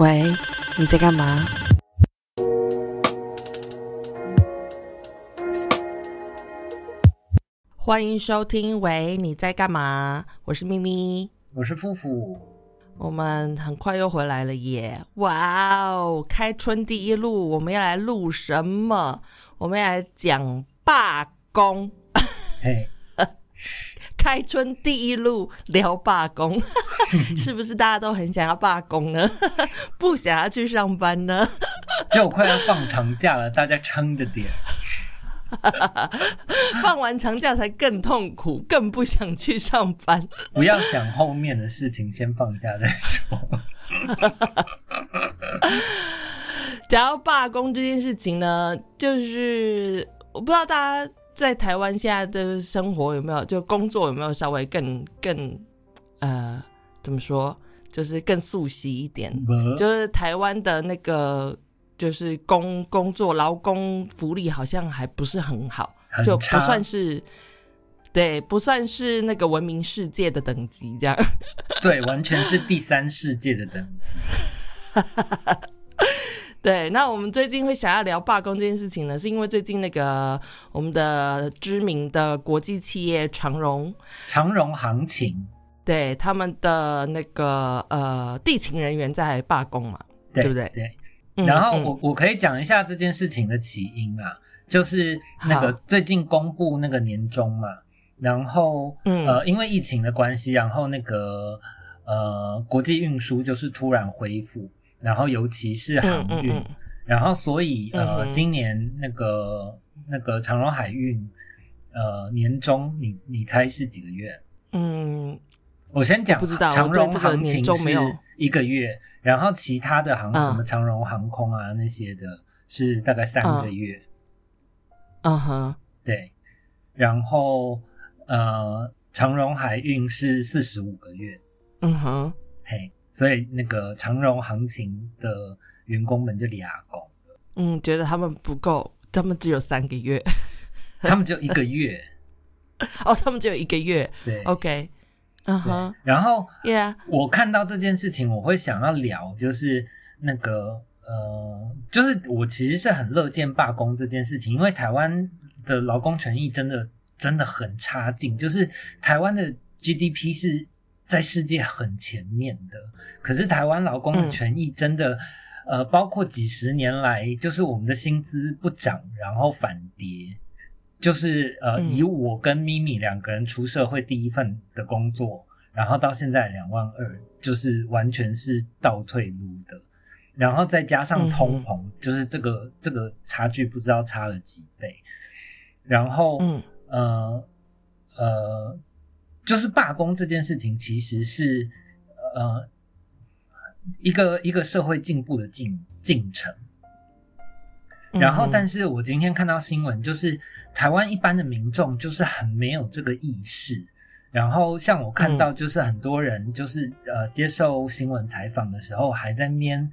喂，你在干嘛？欢迎收听。喂，你在干嘛？我是咪咪，我是夫妇。我们很快又回来了耶！哇哦，开春第一录，我们要来录什么？我们要来讲罢工。嘿。开春第一路聊罢工，是不是大家都很想要罢工呢？不想要去上班呢？就快要放长假了，大家撑着点。放完长假才更痛苦，更不想去上班。不要想后面的事情，先放假再说。讲到罢工这件事情呢，就是我不知道大家。在台湾现在的生活有没有就工作有没有稍微更更呃怎么说就是更素悉一点？就是台湾的那个就是工工作劳工福利好像还不是很好，就不算是对不算是那个文明世界的等级这样。对，完全是第三世界的等级。对，那我们最近会想要聊罢工这件事情呢，是因为最近那个我们的知名的国际企业长荣，长荣行情，对他们的那个呃地勤人员在罢工嘛，对不对？对。然后我我可以讲一下这件事情的起因啊，就是那个最近公布那个年终嘛，然后呃因为疫情的关系，然后那个呃国际运输就是突然恢复。然后尤其是航运，然后所以呃，今年那个那个长荣海运，呃，年终你你猜是几个月？嗯，我先讲，不知道长荣行情是一个月，然后其他的航什么长荣航空啊那些的是大概三个月。嗯哼，对，然后呃，长荣海运是四十五个月。嗯哼，嘿。所以那个长荣行情的员工们就俩工了。嗯，觉得他们不够，他们只有三个月，他们只有一个月。哦，他们只有一个月。对，OK，嗯哼。然后，Yeah，我看到这件事情，我会想要聊，就是那个呃，就是我其实是很乐见罢工这件事情，因为台湾的劳工权益真的真的很差劲，就是台湾的 GDP 是。在世界很前面的，可是台湾劳工的权益真的，呃，包括几十年来，就是我们的薪资不涨，然后反跌，就是呃，以我跟咪咪两个人出社会第一份的工作，然后到现在两万二，就是完全是倒退路的，然后再加上通膨，就是这个这个差距不知道差了几倍，然后嗯。呃呃。就是罢工这件事情，其实是呃一个一个社会进步的进进程。然后，但是我今天看到新闻，就是台湾一般的民众就是很没有这个意识。然后，像我看到，就是很多人就是呃接受新闻采访的时候，还在那边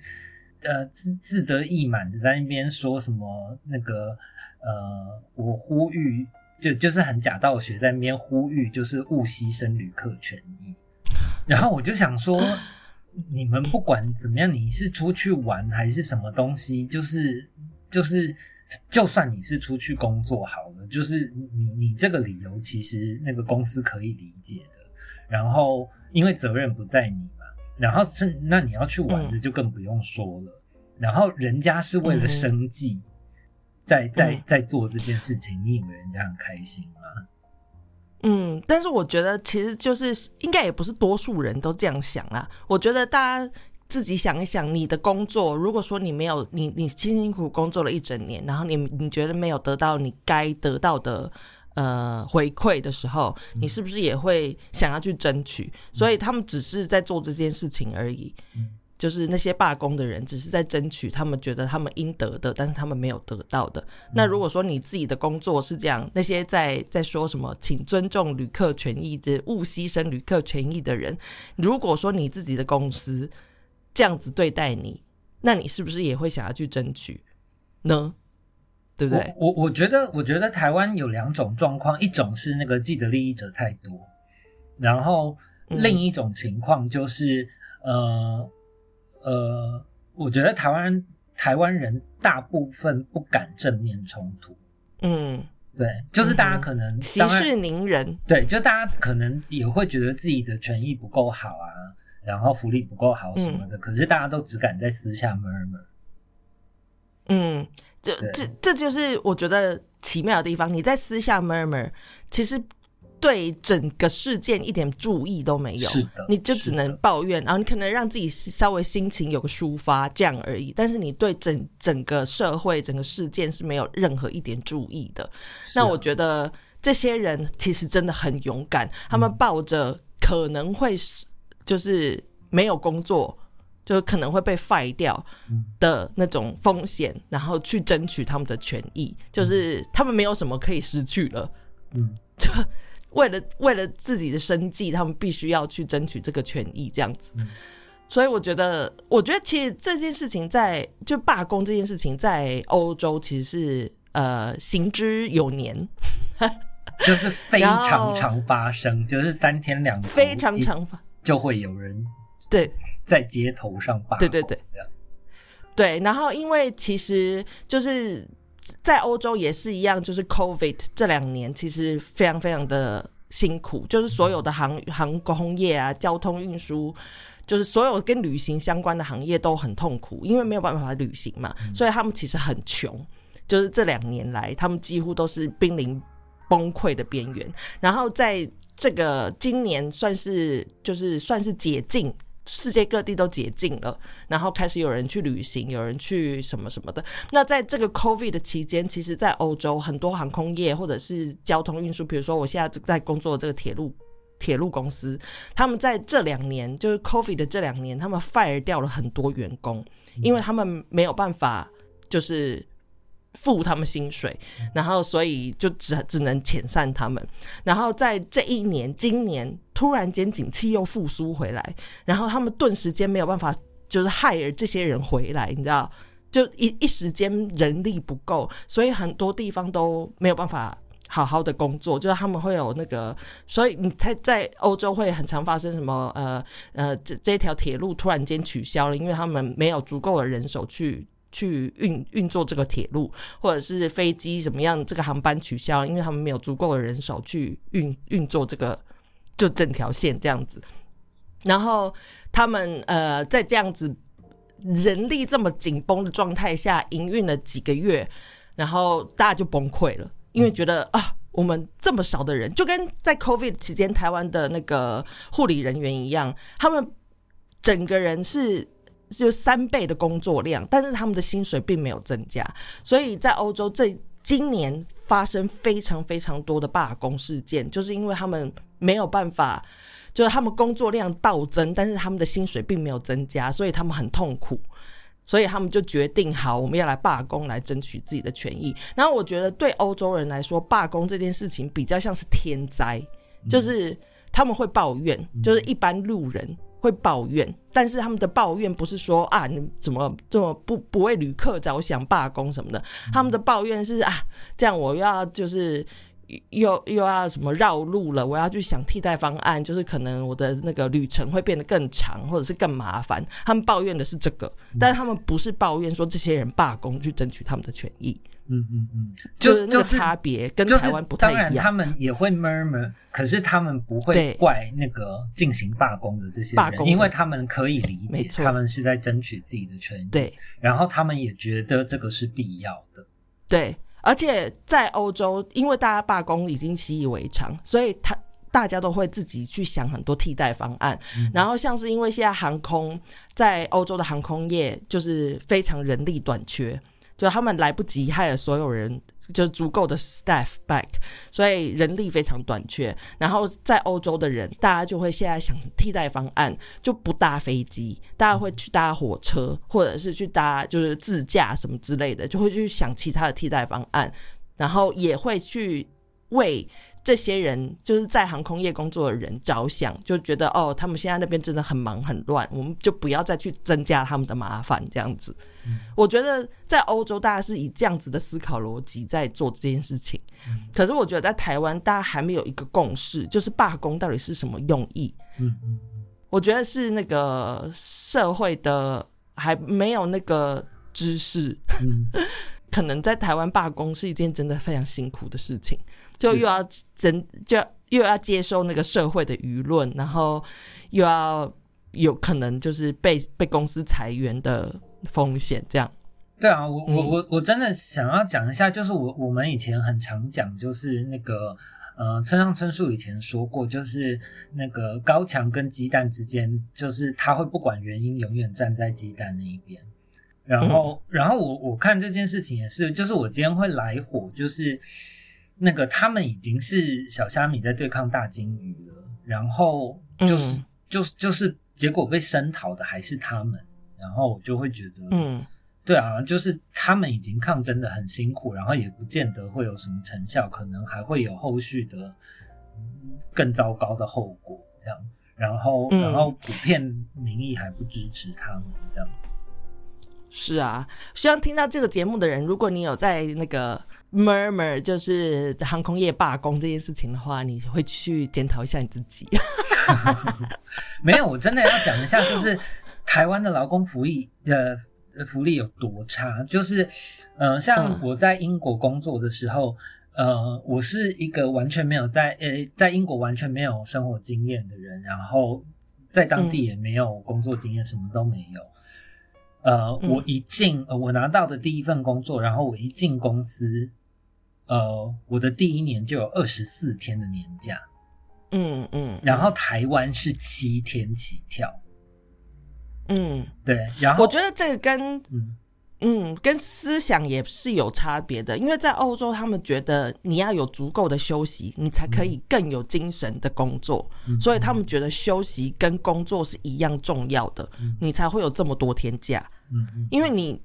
呃自自得意满的在那边说什么那个呃我呼吁。就就是很假道学，在那边呼吁，就是勿牺牲旅客权益。然后我就想说，你们不管怎么样，你是出去玩还是什么东西，就是就是，就算你是出去工作好了，就是你你这个理由，其实那个公司可以理解的。然后因为责任不在你嘛，然后是那你要去玩的就更不用说了。然后人家是为了生计。在在在做这件事情，你以为人家很开心吗？嗯，但是我觉得其实就是应该也不是多数人都这样想啊。我觉得大家自己想一想，你的工作，如果说你没有你你辛辛苦苦工作了一整年，然后你你觉得没有得到你该得到的呃回馈的时候，你是不是也会想要去争取？所以他们只是在做这件事情而已。就是那些罢工的人，只是在争取他们觉得他们应得的，但是他们没有得到的。那如果说你自己的工作是这样，那些在在说什么“请尊重旅客权益”这勿牺牲旅客权益的人，如果说你自己的公司这样子对待你，那你是不是也会想要去争取呢？对不对？我我觉得，我觉得台湾有两种状况，一种是那个既得利益者太多，然后另一种情况就是呃。呃，我觉得台湾人台湾人大部分不敢正面冲突，嗯，对，就是大家可能息事宁人，对，就大家可能也会觉得自己的权益不够好啊，然后福利不够好什么嗯。的，可是大家都只敢在私下 murmur。嗯，这对。这这就是我觉得奇妙的地方。你在私下 murmur，其实对整个事件一点注意都没有，你就只能抱怨，然后你可能让自己稍微心情有个抒发这样而已。但是你对整整个社会、整个事件是没有任何一点注意的。那我觉得这些人其实真的很勇敢，他们抱着可能会是就是没有工作，就可能会被 fire 掉嗯的那种风险，然后去争取他们的权益，就是他们没有什么可以失去了。嗯，就为了为了自己的生计，他们必须要去争取这个权益，这样子。嗯所以我觉得，我觉得其实这件事情在就罢工这件事情，在欧洲其实是呃行之有年，就是非常常发生，就是三天两头非常常发。就会有人对在街头上罢工。对对对，对，然后因为其实就是在欧洲也是一样，就是 COVID 这两年其实非常非常的辛苦，就是所有的航航空业啊、交通运输。就是所有跟旅行相关的行业都很痛苦，因为没有办法旅行嘛，所以他们其实很穷。就是这两年来，他们几乎都是濒临崩溃的边缘。然后在这个今年算是就是算是解禁，世界各地都解禁了，然后开始有人去旅行，有人去什么什么的。那在这个 COVID 的期间，其实，在欧洲很多航空业或者是交通运输，比如说我现在在工作的这个铁路。铁路公司，他们在这两年，就是 COVID 的这两年，他们 fire 掉了很多员工，因为他们没有办法，就是付他们薪水，然后所以就只只能遣散他们。然后在这一年，今年突然间景气又复苏回来，然后他们顿时间没有办法，就是 hire 这些人回来，你知道，就一一时间人力不够，所以很多地方都没有办法。好好的工作，就是他们会有那个，所以你才在欧洲会很常发生什么呃呃，这这条铁路突然间取消了，因为他们没有足够的人手去去运运作这个铁路，或者是飞机怎么样，这个航班取消，因为他们没有足够的人手去运运作这个就整条线这样子。然后他们呃在这样子人力这么紧绷的状态下营运了几个月，然后大家就崩溃了，因为觉得啊。我们这么少的人，就跟在 COVID 期间台湾的那个护理人员一样，他们整个人是就三倍的工作量，但是他们的薪水并没有增加，所以在欧洲这今年发生非常非常多的罢工事件，就是因为他们没有办法，就是他们工作量暴增，但是他们的薪水并没有增加，所以他们很痛苦。所以他们就决定好，我们要来罢工，来争取自己的权益。然后我觉得对欧洲人来说，罢工这件事情比较像是天灾，就是他们会抱怨，就是一般路人会抱怨，但是他们的抱怨不是说啊，你怎么这么不不为旅客着想罢工什么的，他们的抱怨是啊，这样我要就是。又又要什么绕路了？我要去想替代方案，就是可能我的那个旅程会变得更长，或者是更麻烦。他们抱怨的是这个，但是他们不是抱怨说这些人罢工去争取他们的权益。嗯嗯嗯，就是那个差别跟台湾不太当然，一样。他们也会 murmur，可是他们不会怪那个进行罢工的这些人，罢工因为他们可以理解，他们是在争取自己的权益。，对然后他们也觉得这个是必要的。对，而且在欧洲，因为大家罢工已经习以为常，所以他大家都会自己去想很多替代方案。然后像是因为现在航空在欧洲的航空业就是非常人力短缺，就他们来不及害了所有人。就足够的 staff back，所以人力非常短缺。然后在欧洲的人，大家就会现在想替代方案，就不搭飞机，大家会去搭火车，或者是去搭就是自驾什么之类的，就会去想其他的替代方案，然后也会去为这些人就是在航空业工作的人着想，就觉得哦，他们现在那边真的很忙很乱，我们就不要再去增加他们的麻烦，这样子。我觉得在欧洲，大家是以这样子的思考逻辑在做这件事情。可是我觉得在台湾，大家还没有一个共识，就是罢工到底是什么用意。嗯嗯我觉得是那个社会的还没有那个知识，嗯，可能在台湾罢工是一件真的非常辛苦的事情，就又要真就又要接受那个社会的舆论，然后又要有可能就是被被公司裁员的风险，这样。对啊，我我嗯我我真的想要讲一下，就是我我们以前很常讲，就是那个呃，村上春树以前说过，就是那个高墙跟鸡蛋之间，就是他会不管原因，永远站在鸡蛋那一边。然后，然后我我看这件事情也是，就是我今天会来火，就是那个他们已经是小虾米在对抗大金鱼了，然后就是、嗯就就是结果被声讨的还是他们，然后我就会觉得，嗯对啊，就是他们已经抗争的很辛苦，然后也不见得会有什么成效，可能还会有后续的嗯更糟糕的后果，这样。然后，嗯然后普遍民意还不支持他们，这样。是啊，希望听到这个节目的人，如果你有在那个 murmur 就是航空业罢工这件事情的话，你会去检讨一下你自己。没有，我真的要讲一下，就是台湾的劳工福利呃呃福利有多差，就是呃，像嗯我在英国工作的时候。呃，我是一个完全没有在呃在英国完全没有生活经验的人，然后在当地也没有工作经验，什么都没有。呃，嗯我一进呃我拿到的第一份工作，然后我一进公司，呃，我的第一年就有二十四天的年假，嗯嗯，然后台湾是七天起跳。嗯，对，然后我觉得这个跟嗯。嗯跟思想也是有差别的，因为在欧洲，他们觉得你要有足够的休息，你才可以更有精神的工作，嗯。所以他们觉得休息跟工作是一样重要的，嗯。你才会有这么多天假。嗯嗯因为你，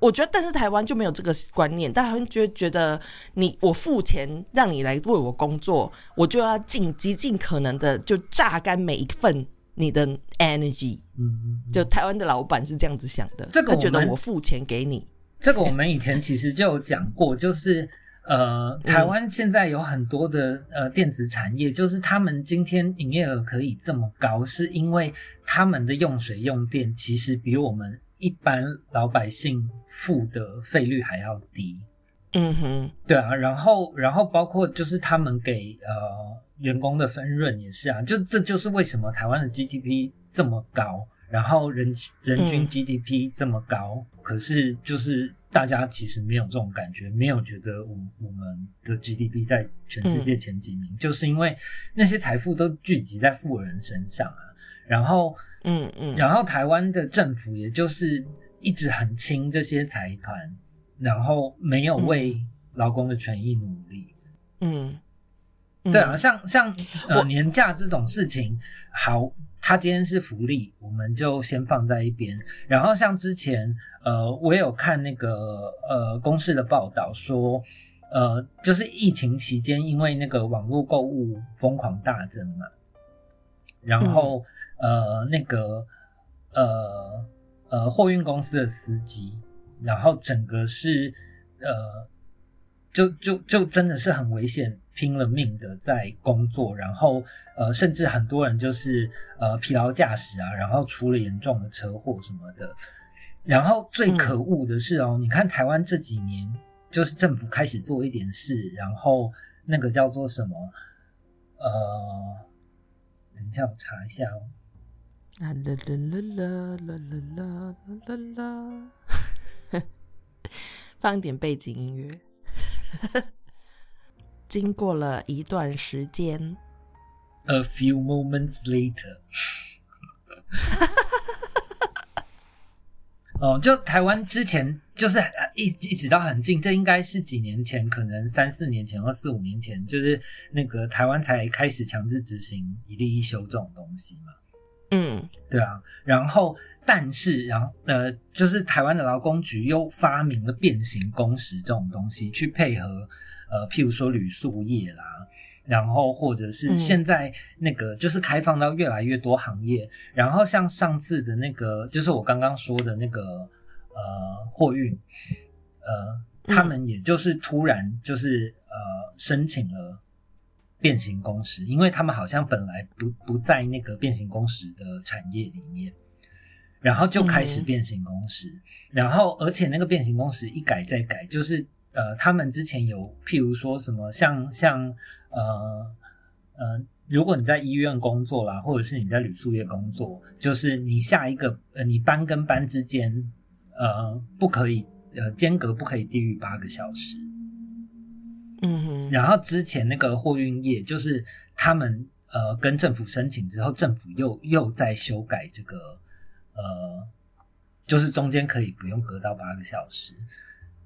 我觉得，但是台湾就没有这个观念，大家会觉觉得你我付钱让你来为我工作，我就要尽极尽可能的就榨干每一份你的 energy。嗯嗯，就台湾的老板是这样子想的，这个他觉得我付钱给你，这个我们以前其实就有讲过，就是呃，台湾现在有很多的呃电子产业，就是他们今天营业额可以这么高，是因为他们的用水用电其实比我们一般老百姓付的费率还要低。嗯哼，对啊，然后然后包括就是他们给呃员工的分润也是啊，就这就是为什么台湾的 GDP 这么高，然后人人均嗯。GDP 这么高，可是就是大家其实没有这种感觉，没有觉得我我们的 GDP 在全世界前几名，就是因为那些财富都聚集在富人身上啊，然后嗯嗯，然后台湾的政府也就是一直很亲这些财团，然后没有为劳工的权益努力。嗯，嗯对啊，，像像呃年假这种事情，好，他今天是福利，我们就先放在一边。然后像之前呃，我也有看那个呃公司的报道说。呃，就是疫情期间，因为那个网络购物疯狂大增嘛，然后、呃，那个呃呃货运公司的司机，然后整个是呃，就就就真的是很危险，拼了命的在工作，然后呃，甚至很多人就是呃疲劳驾驶啊，然后出了严重的车祸什么的。然后最可恶的是哦，你看台湾这几年，就是政府开始做一点事，然后那个叫做什么？呃，等一下我查一下哦。啦啦啦啦啦啦啦啦啦，放点背景音乐。经过了一段时间，A few moments later，哦，就台湾之前就是一一直到很近，这应该是几年前，可能三四年前或四五年前，就是那个台湾才开始强制执行一例一休这种东西嘛。嗯对啊，然后但是然后呃，就是台湾的劳工局又发明了变形工时这种东西，去配合呃，譬如说铝塑业啦，然后或者是嗯现在那个就是开放到越来越多行业，然后像上次的那个，就是我刚刚说的那个呃货运，呃，他们也就是突然就是呃申请了。变形工时，因为他们好像本来不不在那个变形工时的产业里面，然后就开始嗯变形工时，然后而且那个变形工时一改再改，就是呃，他们之前有譬如说什么像像呃呃，如果你在医院工作啦，或者是你在旅宿业工作，就是你下一个呃，你班跟班之间呃不可以呃间隔不可以低于八个小时。嗯哼，然后之前那个货运业，就是他们呃跟政府申请之后，政府又又在修改这个呃，就是中间可以不用隔到八个小时。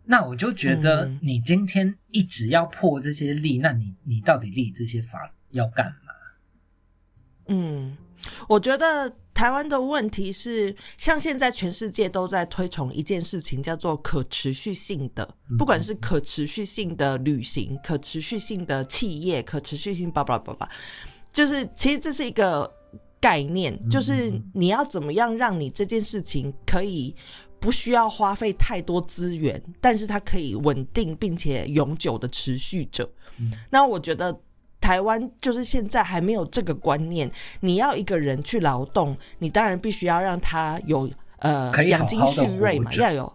那我就觉得嗯你今天一直要破这些例，那你你到底立这些法要干嘛？嗯，我觉得台湾的问题是，像现在全世界都在推崇一件事情，叫做可持续性的，嗯不管是可持续性的旅行、可持续性的企业、可持续性叭叭叭叭，就是其实这是一个概念，就是你要怎么样让你这件事情可以。不需要花费太多资源，但是它可以稳定并且永久的持续着。嗯那我觉得台湾就是现在还没有这个观念。你要一个人去劳动，你当然必须要让他有呃养精蓄锐嘛，要有。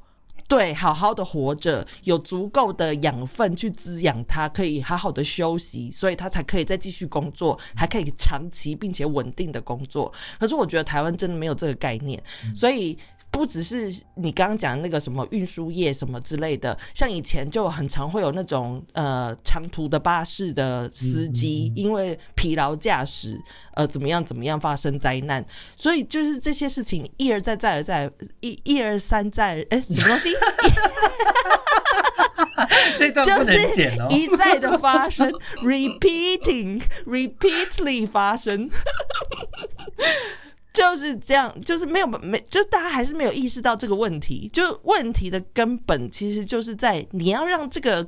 对，好好的活着，有足够的养分去滋养他，可以好好的休息，所以他才可以再继续工作，还可以长期并且稳定的工作。可是我觉得台湾真的没有这个概念，所以不只是你刚刚讲那个什么运输业什么之类的，像以前就很常会有那种呃长途的巴士的司机，嗯嗯嗯因为疲劳驾驶，呃怎么样怎么样发生灾难，所以就是这些事情一而再再而再一一而三再哎什么东西 这段不就是能剪哦。一再的发生，repeating repeatedly 发生。就是这样，就是没有没，就大家还是没有意识到这个问题。就问题的根本其实就是在你要让这个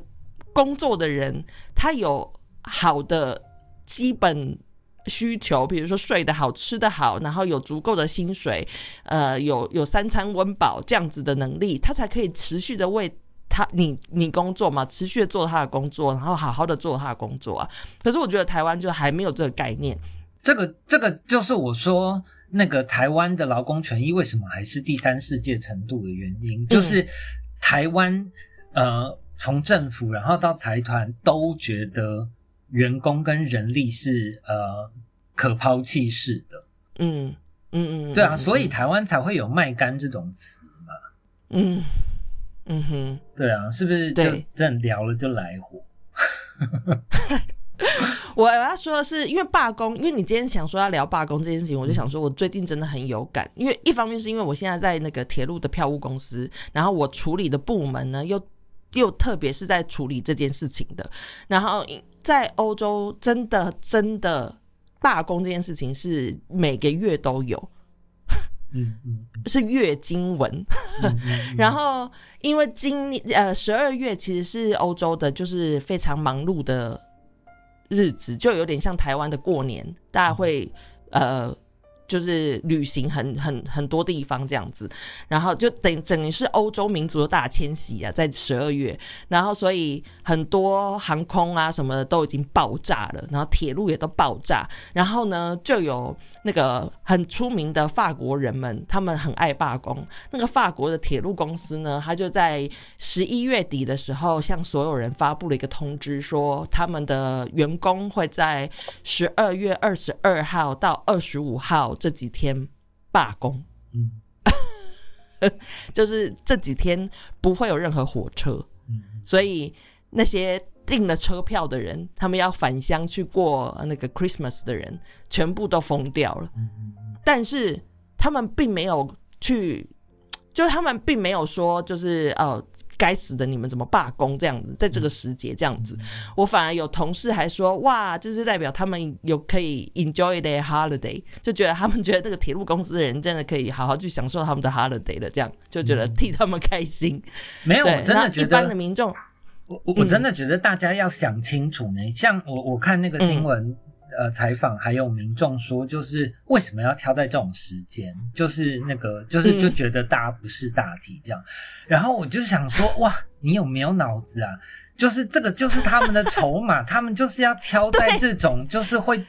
工作的人他有好的基本需求，比如说睡得好、吃得好，然后有足够的薪水，呃，有有三餐温饱这样子的能力，他才可以持续的为他你你工作嘛，持续做他的工作，然后好好的做他的工作啊。可是我觉得台湾就还没有这个概念。这个这个就是我说那个台湾的劳工权益为什么还是第三世界程度的原因，就是台湾呃从政府然后到财团都觉得员工跟人力是呃可抛弃式的，嗯嗯嗯，对啊，嗯所以台湾才会有卖干这种词嘛，嗯嗯哼。对啊，是不是就对这样聊了就来火？我我要说的是，因为罢工，因为你今天想说要聊罢工这件事情，我就想说，我最近真的很有感。因为一方面是因为我现在在那个铁路的票务公司，然后我处理的部门呢，又又特别是在处理这件事情的。然后在欧洲，真的真的罢工这件事情是每个月都有，嗯嗯嗯 是月经文。然后因为今年呃十二月其实是欧洲的，就是非常忙碌的日子，就有点像台湾的过年，大家会呃。就是旅行很很很多地方这样子，然后就等等于是欧洲民族的大迁徙啊，在十二月，然后所以很多航空啊什么的都已经爆炸了，然后铁路也都爆炸，然后呢就有那个很出名的法国人们，他们很爱罢工，那个法国的铁路公司呢，他就在十一月底的时候向所有人发布了一个通知，说他们的员工会在十二月二十二号到二十五号这几天罢工，嗯。就是这几天不会有任何火车，嗯所以那些订了车票的人，他们要返乡去过那个 Christmas 的人，全部都疯掉了。但是他们并没有去，就是他们并没有说，就是呃，该死的你们怎么罢工这样子，在这个时节这样子，我反而有同事还说，哇，这是代表他们有可以 enjoy their holiday，就觉得他们觉得这个铁路公司的人真的可以好好去享受他们的 holiday 了，这样就觉得替他们开心。没有，我，真的觉得一般的，民众，我我我真的觉得大家要想清楚呢。像我我看那个新闻。呃，采访还有民众说，就是为什么要挑在这种时间？就是那个，就是嗯就觉得大家不是大题这样。然后我就想说，哇，你有没有脑子啊？就是这个，就是他们的筹码，他们就是要挑在这种，就是会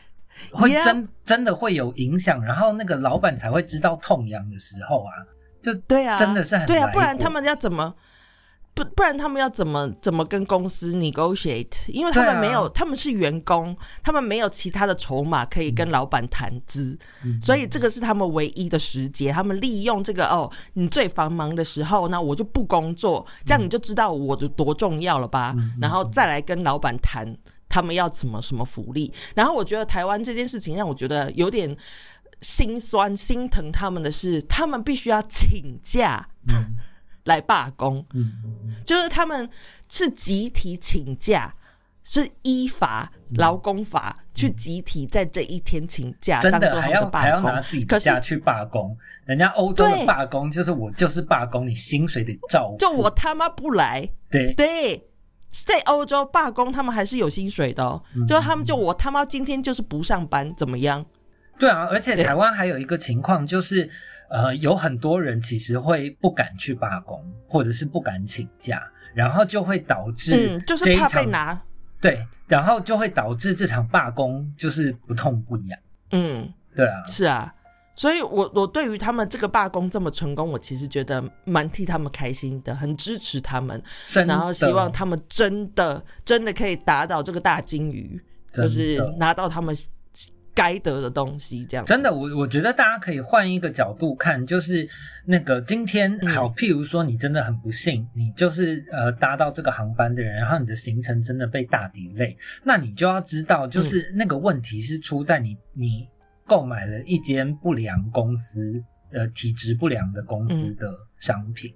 会真真的会有影响，然后那个老板才会知道痛痒的时候啊，就对啊，真的是很对啊，不然他们要怎么？不，不然他们要怎么怎么跟公司 negotiate？因为他们没有，他们是员工，他们没有其他的筹码可以跟老板谈资，嗯所以这个是他们唯一的时节。他们利用这个哦，你最繁忙的时候，那我就不工作，这样你就知道我的多重要了吧？嗯然后再来跟老板谈他们要怎么什么福利。然后我觉得台湾这件事情让我觉得有点心酸、心疼他们的是，他们必须要请假嗯来罢工。嗯嗯就是他们是集体请假，是依法劳工法去集体在这一天请假，真的还要还要拿自己。假去罢工，人家欧洲的对罢工就是我就是罢工，你薪水得照付。就我他妈不来，对对。在欧洲罢工，他们还是有薪水的、哦。嗯就他们就我他妈今天就是不上班，怎么样？对啊，而且台湾还有一个情况就是，呃，有很多人其实会不敢去罢工，或者是不敢请假，然后就会导致嗯，就是怕被拿。对，然后就会导致这场罢工就是不痛不痒。嗯，对啊，是啊。所以我我对于他们这个罢工这么成功，我其实觉得蛮替他们开心的，很支持他们。然后希望他们真的真的可以打倒这个大金鱼，就是拿到他们该得的东西，这样。真的，我我觉得大家可以换一个角度看，就是那个今天嗯好，譬如说你真的很不幸，你就是呃搭到这个航班的人，然后你的行程真的被大 delay，那你就要知道，就是那个问题是出在你你购买了一间不良公司呃体质不良的公司的商品。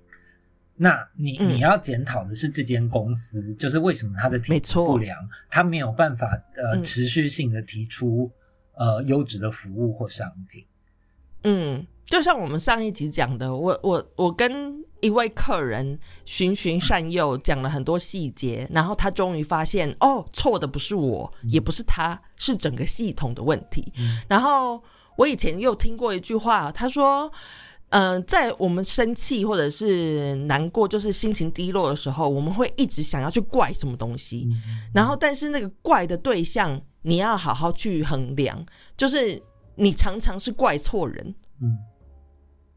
那你嗯你要检讨的是这间公司，就是为什么它的体质不良，它没有办法呃嗯持续性的提出呃优质的服务或商品。嗯，就像我们上一集讲的，我我我跟一位客人循循善诱，讲了很多细节，然后他终于发现，哦，错的不是我，也不是他，是整个系统的问题。嗯然后我以前又听过一句话，他说。嗯、在我们生气或者是难过，就是心情低落的时候，我们会一直想要去怪什么东西。嗯然后，但是那个怪的对象，你要好好去衡量，就是你常常是怪错人。嗯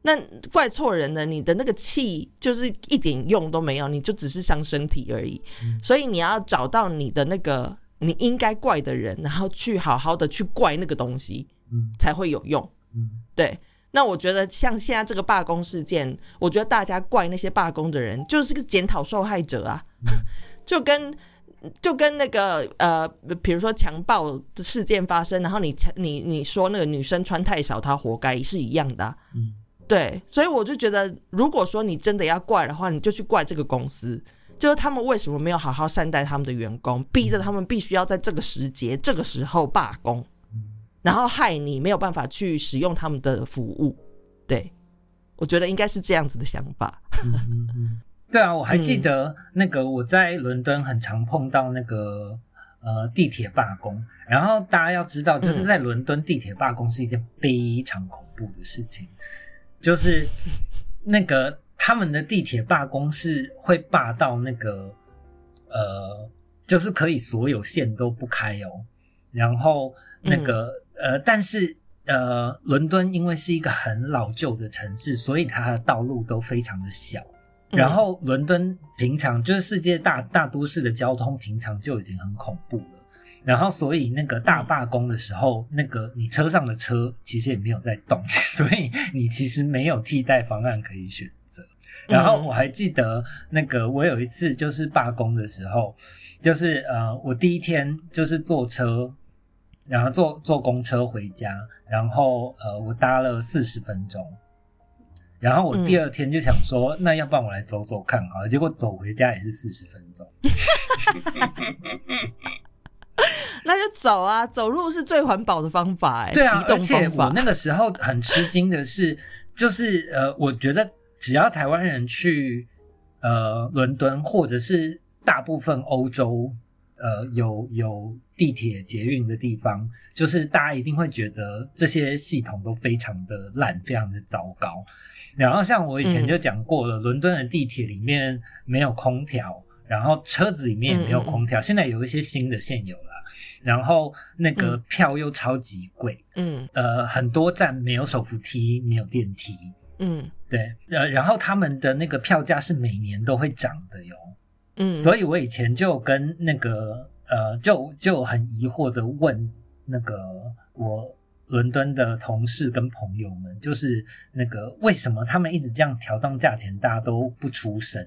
那怪错人呢，你的那个气就是一点用都没有，你就只是伤身体而已。嗯所以你要找到你的那个你应该怪的人，然后去好好的去怪那个东西，嗯才会有用。嗯对，那我觉得像现在这个罢工事件，我觉得大家怪那些罢工的人，就是个检讨受害者啊，就跟。就跟那个呃，比如说强暴的事件发生，然后你你你说那个女生穿太少，她活该是一样的啊、嗯对，所以我就觉得，如果说你真的要怪的话，你就去怪这个公司，就是他们为什么没有好好善待他们的员工，逼着他们必须要在这个时节、这个时候罢工，嗯然后害你没有办法去使用他们的服务。对，我觉得应该是这样子的想法。嗯嗯嗯，对啊，我还记嗯。得那个我在伦敦很常碰到那个呃地铁罢工，然后大家要知道，就是嗯。在伦敦地铁罢工是一件非常恐怖的事情，就是那个他们的地铁罢工是会罢到那个呃，就是可以所有线都不开哦，然后那个、呃，但是呃，伦敦因为是一个很老旧的城市，所以它的道路都非常的小。嗯然后伦敦平常就是世界大大都市的交通，平常就已经很恐怖了。然后所以那个大罢工的时候，那个你车上的车其实也没有在动，所以你其实没有替代方案可以选择。然后我还记得那个我有一次就是罢工的时候，就是呃我第一天就是坐车，然后坐坐公车回家，然后呃我搭了四十分钟。然后我第二天就想说，那要不然我来走走看好了。结果走回家也是四十分钟。那就走啊，走路是最环保的方法、哎，对啊而且。我那个时候很吃惊的是，就是呃，我觉得只要台湾人去呃伦敦，或者是大部分欧洲呃有有地铁捷运的地方，就是大家一定会觉得这些系统都非常的烂，非常的糟糕。然后像我以前就讲过了，伦敦的地铁里面没有空调，然后车子里面也没有空调，现在有一些新的现有了。然后那个嗯票又超级贵，嗯呃，很多站没有手扶梯，没有电梯，嗯对，呃，然后他们的那个票价是每年都会涨的哟。嗯，所以我以前就跟那个呃，就就很疑惑的问那个我伦敦的同事跟朋友们，就是那个为什么他们一直这样调涨价钱，大家都不出声？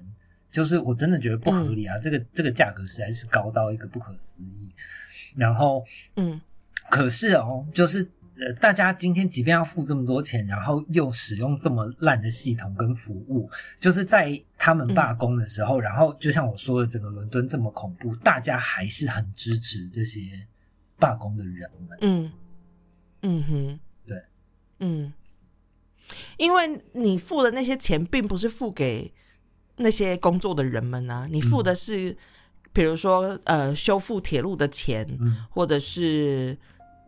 就是我真的觉得不合理啊，这个这个价格实在是高到一个不可思议。然后嗯可是哦，就是呃，大家今天即便要付这么多钱，然后又使用这么烂的系统跟服务，就是在他们罢工的时候，然后就像我说的，整个伦敦这么恐怖，大家还是很支持这些罢工的人们。嗯嗯哼，对，嗯，因为你付的那些钱，并不是付给那些工作的人们啊，你付的是，比如说呃，修复铁路的钱，嗯。或者是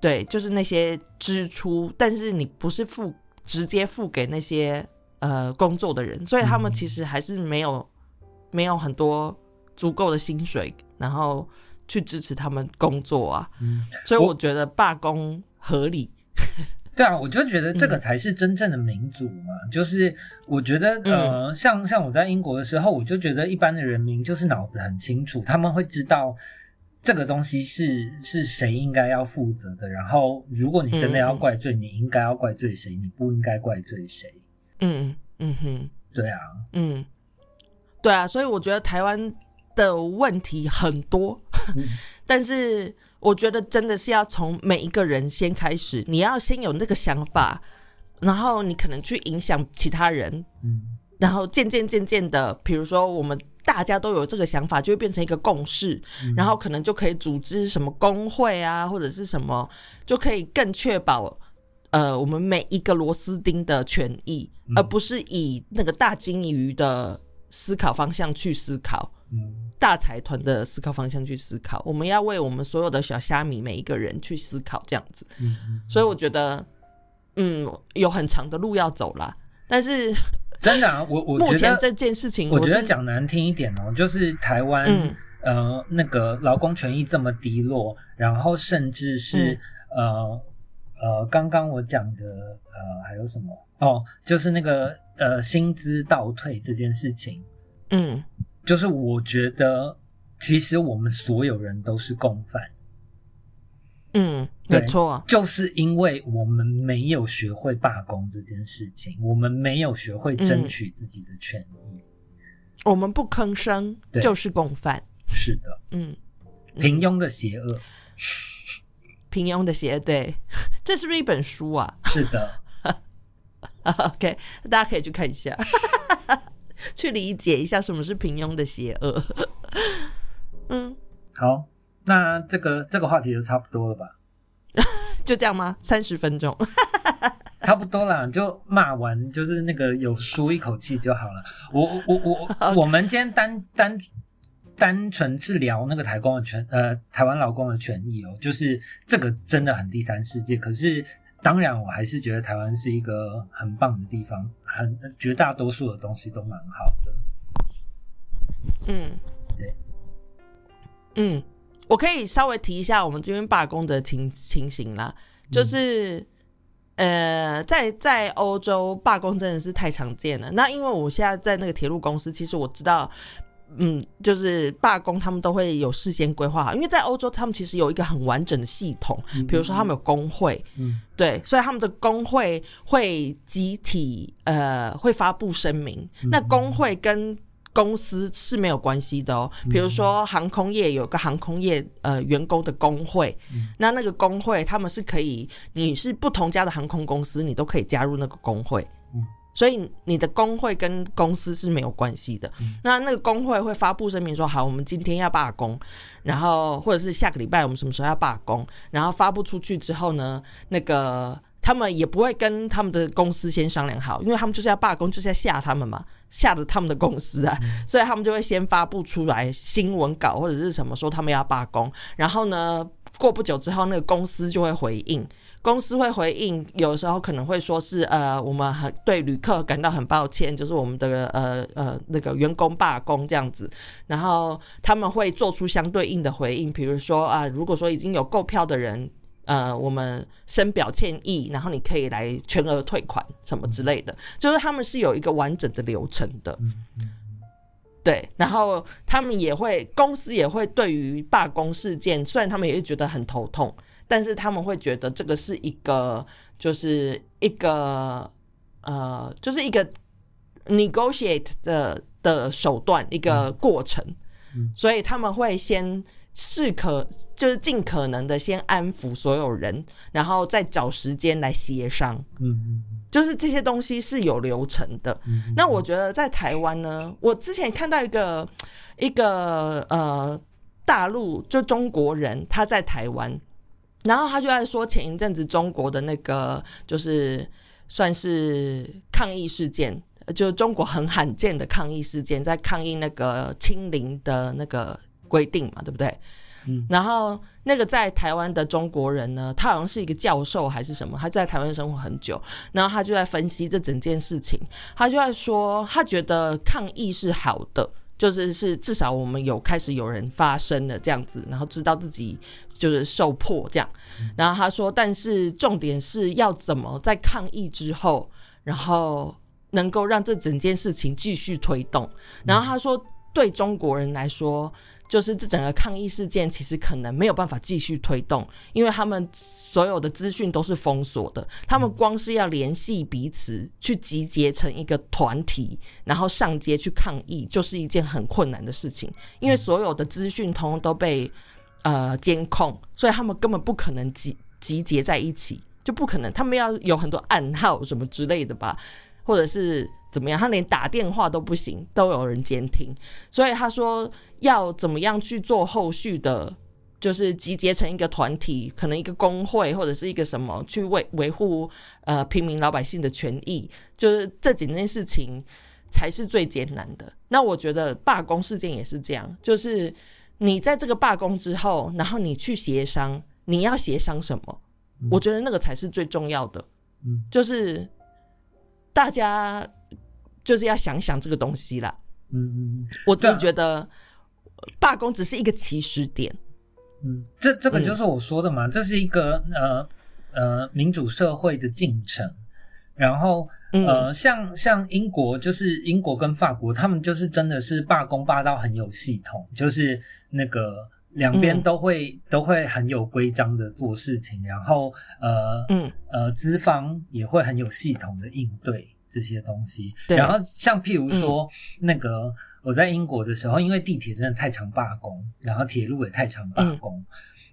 对，就是那些支出，但是你不是付直接付给那些呃工作的人，所以他们嗯其实还是没有没有很多足够的薪水，然后去支持他们工作啊。嗯，所以我我觉得罢工合理。对啊，我就觉得这个嗯才是真正的民主嘛。就是我觉得嗯呃，像像我在英国的时候，我就觉得一般的人民就是脑子很清楚，他们会知道。这个东西是是谁应该要负责的？然后，如果你真的要怪罪，你应该要怪罪谁？你不应该怪罪谁？嗯嗯哼对啊，嗯，对啊，所以我觉得台湾的问题很多，嗯 但是我觉得真的是要从每一个人先开始，你要先有那个想法，然后你可能去影响其他人，嗯。然后渐渐渐渐的，比如说我们大家都有这个想法，就会变成一个共识，嗯。然后可能就可以组织什么工会啊，或者是什么，就可以更确保呃我们每一个螺丝钉的权益，嗯。而不是以那个大金鱼的思考方向去思考。嗯。大财团的思考方向去思考，我们要为我们所有的小虾米每一个人去思考，这样子。所以我觉得，嗯，有很长的路要走啦。但是真的啊，我我目前这件事情，我觉得讲难听一点哦，就是台湾、嗯。呃那个劳工权益这么低落，然后甚至是、嗯。呃呃刚刚我讲的呃还有什么？哦，就是那个呃薪资倒退这件事情，嗯就是我觉得其实我们所有人都是共犯。嗯，对没错啊，就是因为我们没有学会罢工这件事情，我们没有学会争取自己的权益。我们不吭声就是共犯。是的，嗯，嗯平庸的邪恶。平庸的邪恶对，这是不是一本书啊是的？OK，大家可以去看一下，去理解一下什么是平庸的邪恶。嗯，好，那这个这个话题就差不多了吧？就这样吗？三十分钟。差不多啦，就骂完，就是那个有舒一口气就好了。我我我 我我们今天单单单纯是聊那个台工的权，呃，台湾劳工的权益哦，就是这个真的很第三世界。可是当然，我还是觉得台湾是一个很棒的地方，很绝大多数的东西都蛮好的。嗯，对，嗯，我可以稍微提一下我们这边罢工的情情形啦，就是。呃，在在欧洲罢工真的是太常见了。那因为我现在在那个铁路公司，其实我知道，嗯，就是罢工他们都会有事先规划好，因为在欧洲他们其实有一个很完整的系统，比如说他们有工会，嗯对，所以他们的工会会集体呃会发布声明，嗯那工会跟公司是没有关系的哦。比如说航空业有个航空业呃员工的工会，嗯那那个工会他们是可以，你是不同家的航空公司，你都可以加入那个工会。嗯所以你的工会跟公司是没有关系的。嗯。那那个工会会发布声明说，好，我们今天要罢工，然后或者是下个礼拜我们什么时候要罢工，然后发布出去之后呢，那个他们也不会跟他们的公司先商量好，因为他们就是要罢工，就是要吓他们嘛，吓的他们的公司啊，所以他们就会先发布出来新闻稿或者是什么说他们要罢工，然后呢过不久之后，那个公司就会回应。公司会回应，有时候可能会说是呃，我们很对旅客感到很抱歉，就是我们的呃呃那个员工罢工这样子，然后他们会做出相对应的回应，比如说啊，如果说已经有购票的人，呃，我们深表歉意，然后你可以来全额退款什么之类的，就是他们是有一个完整的流程的，对，然后他们也会公司也会对于罢工事件，虽然他们也会觉得很头痛。但是他们会觉得这个是一个，就是一个呃，就是一个 negotiate 的的手段，一个过程，所以他们会先适可，就是尽可能的先安抚所有人，然后再找时间来协商。嗯嗯，就是这些东西是有流程的。那我觉得在台湾呢，我之前看到一个一个呃大陆就中国人他在台湾。然后他就在说，前一阵子中国的那个就是算是抗议事件，就中国很罕见的抗议事件，在抗议那个清零的那个规定嘛，对不对？嗯。然后那个在台湾的中国人呢，他好像是一个教授还是什么，他在台湾生活很久，然后他就在分析这整件事情，他就在说，他觉得抗议是好的。就是是至少我们有开始有人发声了这样子，然后知道自己就是受迫这样，然后他说，但是重点是要怎么在抗议之后，然后能够让这整件事情继续推动。然后他说，对中国人来说。就是这整个抗议事件，其实可能没有办法继续推动，因为他们所有的资讯都是封锁的。他们光是要联系彼此，去集结成一个团体，然后上街去抗议，就是一件很困难的事情。因为所有的资讯通通都被呃监控，所以他们根本不可能集集结在一起，就不可能。他们要有很多暗号什么之类的吧，或者是。怎么样？他连打电话都不行，都有人监听。所以他说要怎么样去做后续的，就是集结成一个团体，可能一个工会或者是一个什么，去维维护呃平民老百姓的权益。就是这几件事情才是最艰难的。那我觉得罢工事件也是这样，就是你在这个罢工之后，然后你去协商，你要协商什么？我觉得那个才是最重要的。嗯，就是大家。就是要想想这个东西啦。嗯嗯，我自己觉得罢工只是一个起始点。嗯，这这个就是我说的嘛，这是一个呃呃民主社会的进程。然后呃，像像英国，就是英国跟法国，他们就是真的是罢工罢到很有系统，就是那个两边都会都会很有规章的做事情，然后呃嗯呃资方也会很有系统的应对。这些东西，然后像譬如说，那个我在英国的时候，因为地铁真的太常罢工，然后铁路也太常罢工，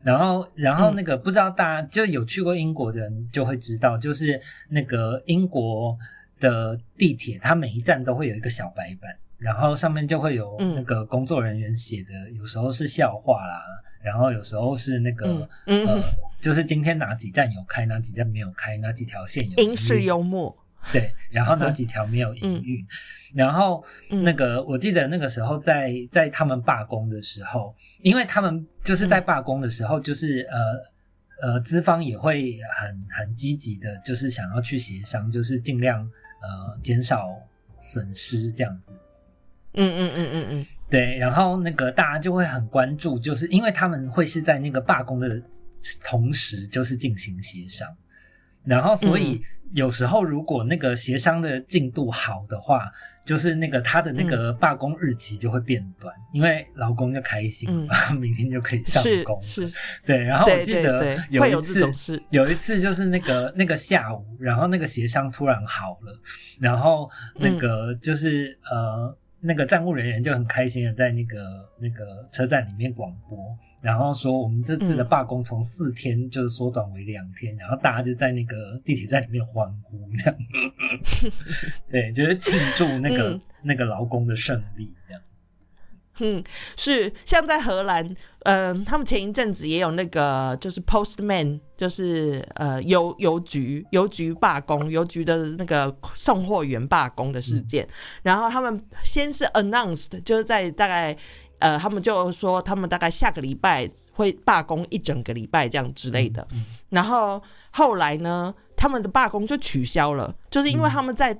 然后然后那个不知道大家就有去过英国的人就会知道，就是那个英国的地铁，它每一站都会有一个小白板，然后上面就会有那个工作人员写的，有时候是笑话啦，然后有时候是那个呃，就是今天哪几站有开，哪几站没有开，哪几条线有英式幽默。对，然后那几条没有营运，然后那个我记得那个时候在在他们罢工的时候，因为他们就是在罢工的时候，就是呃呃资方也会很很积极的，就是想要去协商，就是尽量呃减少损失这样子。嗯嗯嗯嗯嗯，对，然后那个大家就会很关注，就是因为他们会是在那个罢工的同时，就是进行协商。然后，所以有时候如果那个协商的进度好的话，就是那个他的那个罢工日期就会变短，因为劳工就开心嘛，明天就可以上工。是，对。然后我记得有一次，有一次就是那个那个下午，然后那个协商突然好了，然后那个就是呃。那个站务人员就很开心的在那个那个车站里面广播，然后说我们这次的罢工从四天就是缩短为两天，然后大家就在那个地铁站里面欢呼，这样，对，就是庆祝那个那个劳工的胜利，这样。嗯，是像在荷兰，嗯，他们前一阵子也有那个就是 postman，就是呃邮邮局邮局罢工，邮局的那个送货员罢工的事件。然后他们先是 announced，就是在大概呃，他们就说他们大概下个礼拜会罢工一整个礼拜这样之类的。嗯然后后来呢，他们的罢工就取消了，就是因为他们在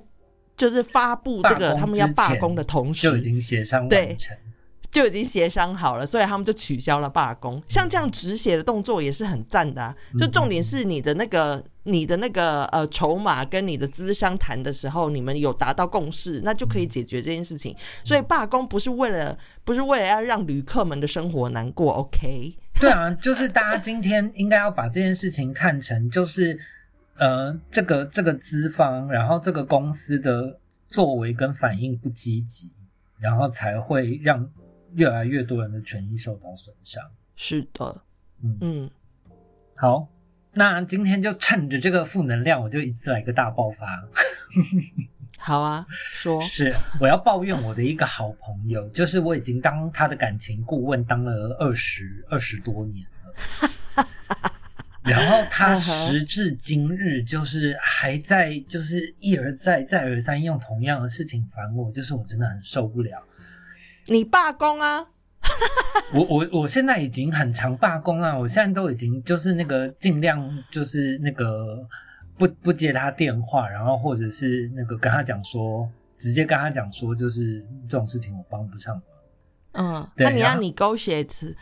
就是发布这个他们要罢工的同时，就已经协商对完成。就已经协商好了，所以他们就取消了罢工。像这样止血的动作也是很赞的啊！就重点是你的那个、你的那个呃筹码跟你的资商谈的时候，你们有达到共识，那就可以解决这件事情。所以罢工不是为了不是为了要让旅客们的生活难过，OK？对啊，就是大家今天应该要把这件事情看成就是呃这个这个资方，然后这个公司的作为跟反应不积极，然后才会让越来越多人的权益受到损伤。是的，嗯，嗯，好，那今天就趁着这个负能量，我就一次来个大爆发。好啊，说，是，我要抱怨我的一个好朋友，就是我已经当他的感情顾问当了二十二十多年了，然后他时至今日就是还在就是一而再再而三用同样的事情烦我，就是我真的很受不了。你罢工啊？我我我现在已经很常罢工了，我现在都已经就是那个尽量就是那个不不接他电话，然后或者是那个跟他讲说，直接跟他讲说，就是这种事情我帮不上。嗯，那你要然后 negotiate，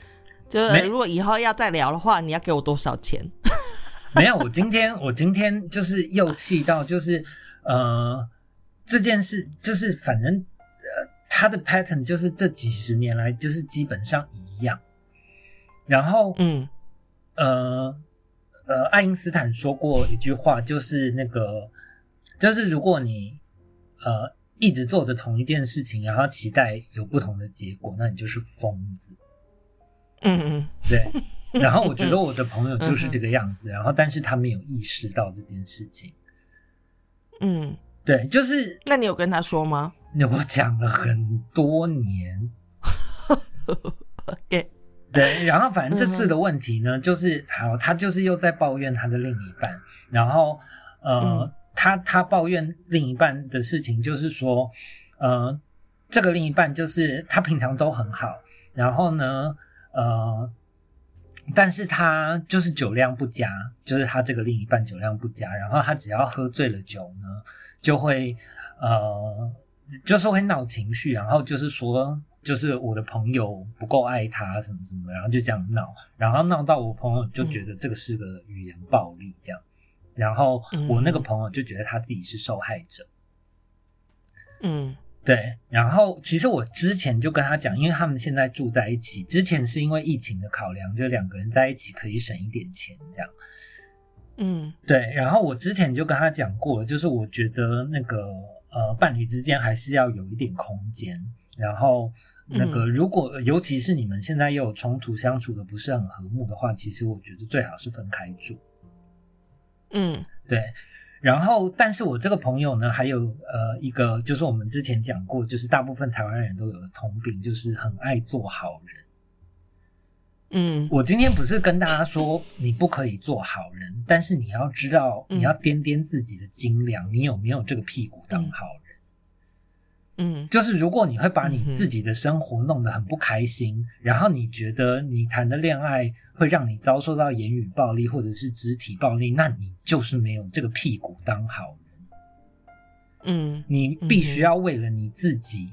就是如果以后要再聊的话，你要给我多少钱？没有，我今天我今天就是又气到，就是呃这件事，就是反正呃他的 pattern 就是这几十年来就是基本上一样，然后嗯呃呃，爱因斯坦说过一句话，就是那个，就是如果你呃一直做着同一件事情，然后期待有不同的结果，那你就是疯子。嗯嗯，对。然后我觉得我的朋友就是这个样子，然后但是他没有意识到这件事情。嗯，对，就是那你有跟他说吗？我讲了很多年，给，对，然后反正这次的问题呢，就是好，他就是又在抱怨他的另一半，然后呃，嗯。他他抱怨另一半的事情，就是说，呃，这个另一半就是他平常都很好，然后呢，呃，但是他就是酒量不佳，就是他这个另一半酒量不佳，然后他只要喝醉了酒呢，就会呃，就是会闹情绪，然后就是说，就是我的朋友不够爱他什么什么，然后就这样闹，然后闹到我朋友就觉得这个是个语言暴力这样，然后我那个朋友就觉得他自己是受害者。嗯对，然后其实我之前就跟他讲，因为他们现在住在一起，之前是因为疫情的考量，就两个人在一起可以省一点钱这样。嗯对，然后我之前就跟他讲过，就是我觉得那个呃伴侣之间还是要有一点空间，然后那个如果尤其是你们现在又有冲突，相处的不是很和睦的话，其实我觉得最好是分开住。嗯对，然后但是我这个朋友呢，还有呃一个就是我们之前讲过，就是大部分台湾人都有的通病，就是很爱做好人。嗯。我今天不是跟大家说你不可以做好人，但是你要知道，嗯。你要掂掂自己的斤两，你有没有这个屁股当好人？嗯。就是如果你会把你自己的生活弄得很不开心，然后你觉得你谈的恋爱会让你遭受到言语暴力或者是肢体暴力，那你就是没有这个屁股当好人。嗯你必须要为了你自己，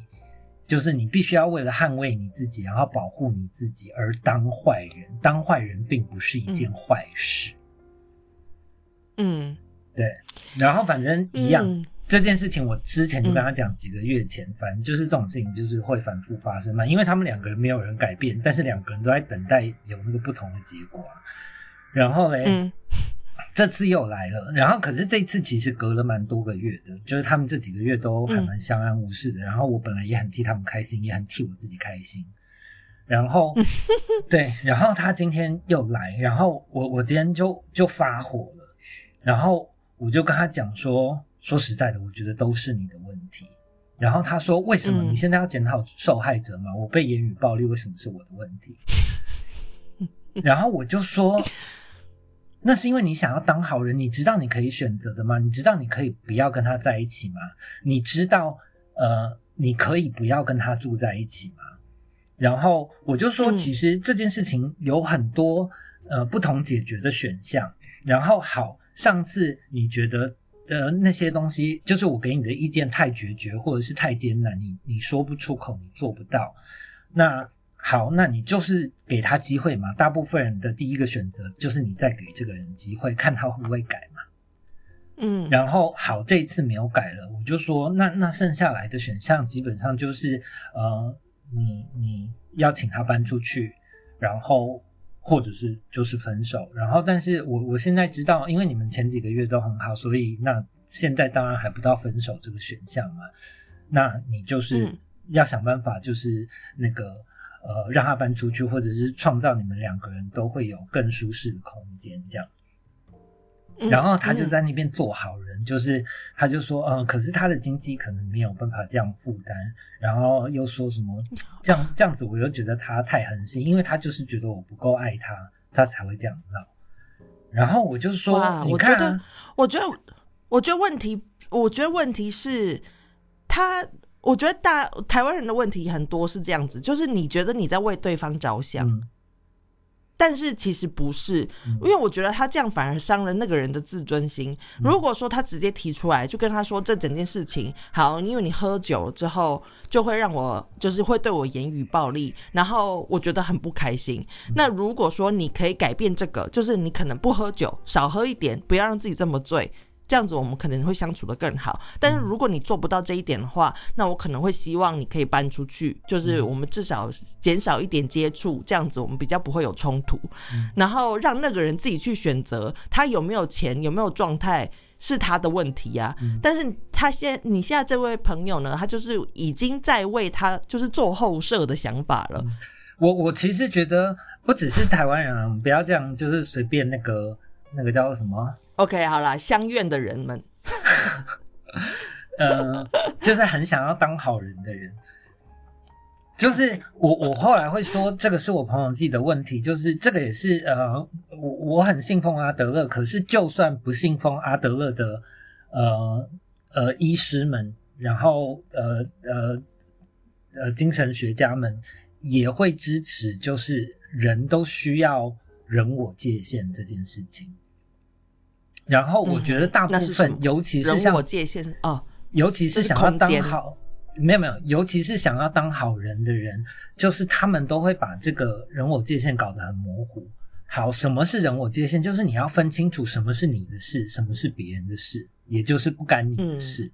就是你必须要为了捍卫你自己，然后保护你自己而当坏人。当坏人并不是一件坏事。嗯对，然后反正一样。嗯这件事情我之前就跟他讲，几个月前，反正就是这种事情就是会反复发生嘛，因为他们两个人没有人改变，但是两个人都在等待有那个不同的结果啊。然后嘞，嗯这次又来了，然后可是这次其实隔了蛮多个月的，就是他们这几个月都还蛮相安无事的。然后我本来也很替他们开心，也很替我自己开心。然后 对，然后他今天又来，然后我我今天就就发火了，然后我就跟他讲说，说实在的，我觉得都是你的问题。然后他说，为什么嗯你现在要检讨受害者吗？我被言语暴力，为什么是我的问题？然后我就说，那是因为你想要当好人，你知道你可以选择的吗？你知道你可以不要跟他在一起吗？你知道呃，你可以不要跟他住在一起吗？然后我就说，嗯其实这件事情有很多呃不同解决的选项。然后好，上次你觉得呃那些东西，就是我给你的意见太决绝，或者是太艰难，你你说不出口，你做不到。那好，那你就是给他机会嘛。大部分人的第一个选择就是你再给这个人机会，看他会不会改嘛。嗯，然后好，这一次没有改了，我就说那那剩下来的选项基本上就是呃，你你要请他搬出去，然后或者是就是分手。然后，但是我我现在知道，因为你们前几个月都很好，所以那现在当然还不到分手这个选项嘛。那你就是嗯要想办法，就是那个呃，让他搬出去，或者是创造你们两个人都会有更舒适的空间，这样。嗯然后他就嗯在那边做好人，就是他就说，嗯，可是他的经济可能没有办法这样负担，然后又说什么 这样这样子，我又觉得他太狠心，因为他就是觉得我不够爱他，他才会这样闹。然后我就说，你看、我觉得啊，，我觉得，我觉得问题，我觉得问题是，他，我觉得大台湾人的问题很多是这样子，就是你觉得你在为对方着想，嗯但是其实不是，嗯因为我觉得他这样反而伤了那个人的自尊心。如果说他直接提出来，就跟他说这整件事情好，因为你喝酒之后就会让我就是会对我言语暴力，然后我觉得很不开心。那如果说你可以改变这个，就是你可能不喝酒，少喝一点，不要让自己这么醉。这样子我们可能会相处的更好，但是如果你做不到这一点的话，那我可能会希望你可以搬出去，就是我们至少减少一点接触，这样子我们比较不会有冲突。然后让那个人自己去选择他有没有钱，有没有状态。是他的问题呀、嗯但是他现你现在这位朋友呢，他就是已经在为他就是做后设的想法了。我我其实觉得不只是台湾人啊，不要这样，就是随便那个那个叫什么，OK，好啦，相怨的人们，呃，就是很想要当好人的人。就是我，我后来会说，这个是我朋友自己的问题，就是这个也是呃，我我很信奉阿德勒，可是就算不信奉阿德勒的呃呃医师们，然后呃呃呃精神学家们也会支持，就是人都需要人我界限这件事情。然后我觉得大部分，尤其是像我界限哦，尤其是想要当好，没有没有，尤其是想要当好人的人，就是他们都会把这个人我界限搞得很模糊。好，什么是人我界限？就是你要分清楚什么是你的事，什么是别人的事，也就是不干你的事。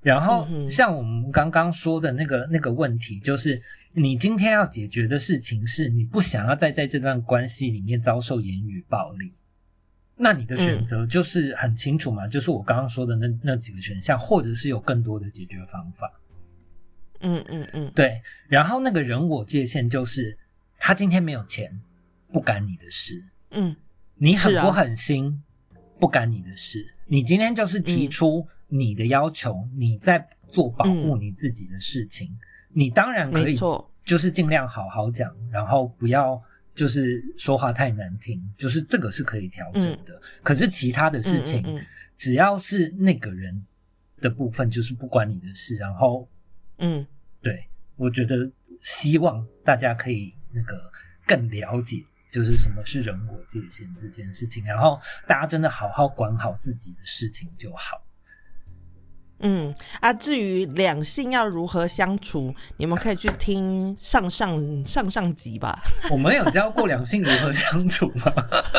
然后像我们刚刚说的那个那个问题，就是你今天要解决的事情是你不想要再在这段关系里面遭受言语暴力。那你的选择就是很清楚嘛，就是我刚刚说的那那几个选项，或者是有更多的解决方法。嗯嗯嗯，对，然后那个人我界限就是，他今天没有钱，不干你的事；嗯你狠不狠心，不干你的事。你今天就是提出你的要求，你在做保护你自己的事情，你当然可以，就是尽量好好讲，然后不要就是说话太难听，就是这个是可以调整的。可是其他的事情，嗯嗯只要是那个人的部分，就是不关你的事。然后，嗯对我觉得希望大家可以那个更了解，就是什么是人我界限这件事情。然后大家真的好好管好自己的事情就好。嗯啊，至于两性要如何相处，你们可以去听上上上上集吧。我们有教过两性如何相处吗？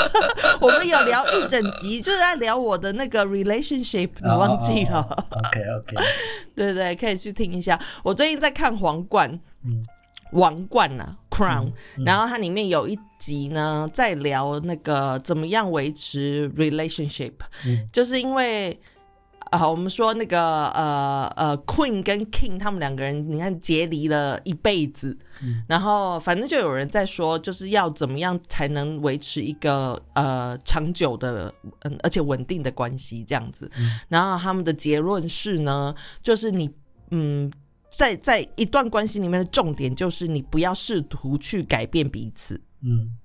我们有聊一整集，就是在聊我的那个 relationship，你忘记了？OK OK，对对，可以去听一下。我最近在看《皇冠》，嗯王冠啊，Crown，、嗯然后它里面有一集呢，在聊那个怎么样维持 relationship，、嗯就是因为。啊、我们说那个呃呃，Queen 跟 King 他们两个人，你看结离了一辈子，嗯然后反正就有人在说，就是要怎么样才能维持一个呃长久的嗯而且稳定的关系这样子。嗯然后他们的结论是呢，就是你嗯。在在一段关系里面的重点就是你不要试图去改变彼此，嗯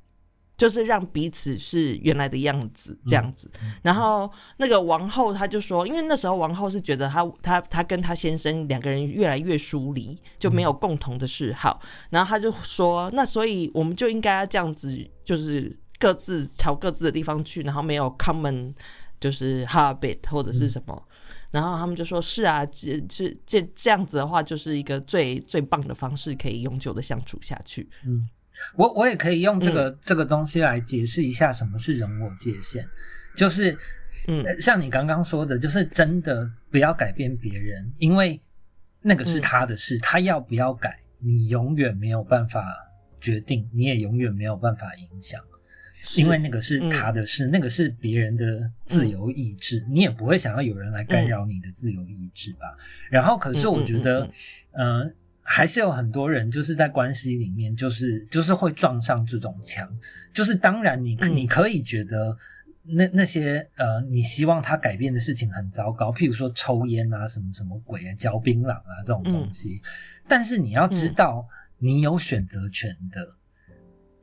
就是让彼此是原来的样子这样子。然后那个王后她就说，因为那时候王后是觉得她她她跟她先生两个人越来越疏离，就没有共同的嗜好。然后她就说，那所以我们就应该要这样子，就是各自朝各自的地方去，然后没有 common 就是 habit 或者是什么。然后他们就说：“是啊，这这这这样子的话，就是一个最最棒的方式，可以永久的相处下去。”嗯，我我也可以用这个这个东西来解释一下什么是人我界限，就是嗯，像你刚刚说的，就是真的不要改变别人，因为那个是他的事，他要不要改，你永远没有办法决定，你也永远没有办法影响。因为那个是他的事，那个是别人的自由意志，你也不会想要有人来干扰你的自由意志吧？然后，可是我觉得，嗯，还是有很多人就是在关系里面，就是就是会撞上这种墙。就是当然，你你可以觉得那那些呃，你希望他改变的事情很糟糕，譬如说抽烟啊，什么什么鬼啊，嚼槟榔啊这种东西。但是你要知道，你有选择权的。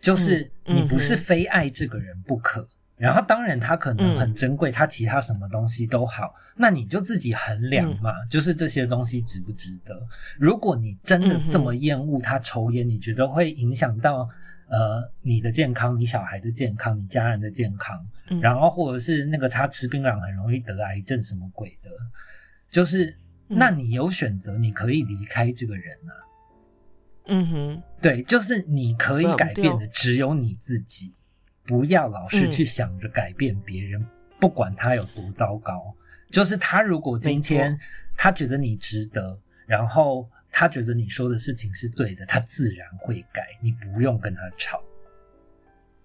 就是你不是非爱这个人不可，然后当然他可能很珍贵，他其他什么东西都好，那你就自己衡量嘛，就是这些东西值不值得。如果你真的这么厌恶他抽烟，你觉得会影响到呃你的健康、你小孩的健康、你家人的健康，然后或者是那个他吃槟榔很容易得癌症什么鬼的，就是那你有选择，你可以离开这个人啊。嗯哼，对，就是你可以改变的只有你自己，不要老是去想着改变别人，不管他有多糟糕。就是他如果今天他觉得你值得，然后他觉得你说的事情是对的，他自然会改，你不用跟他吵。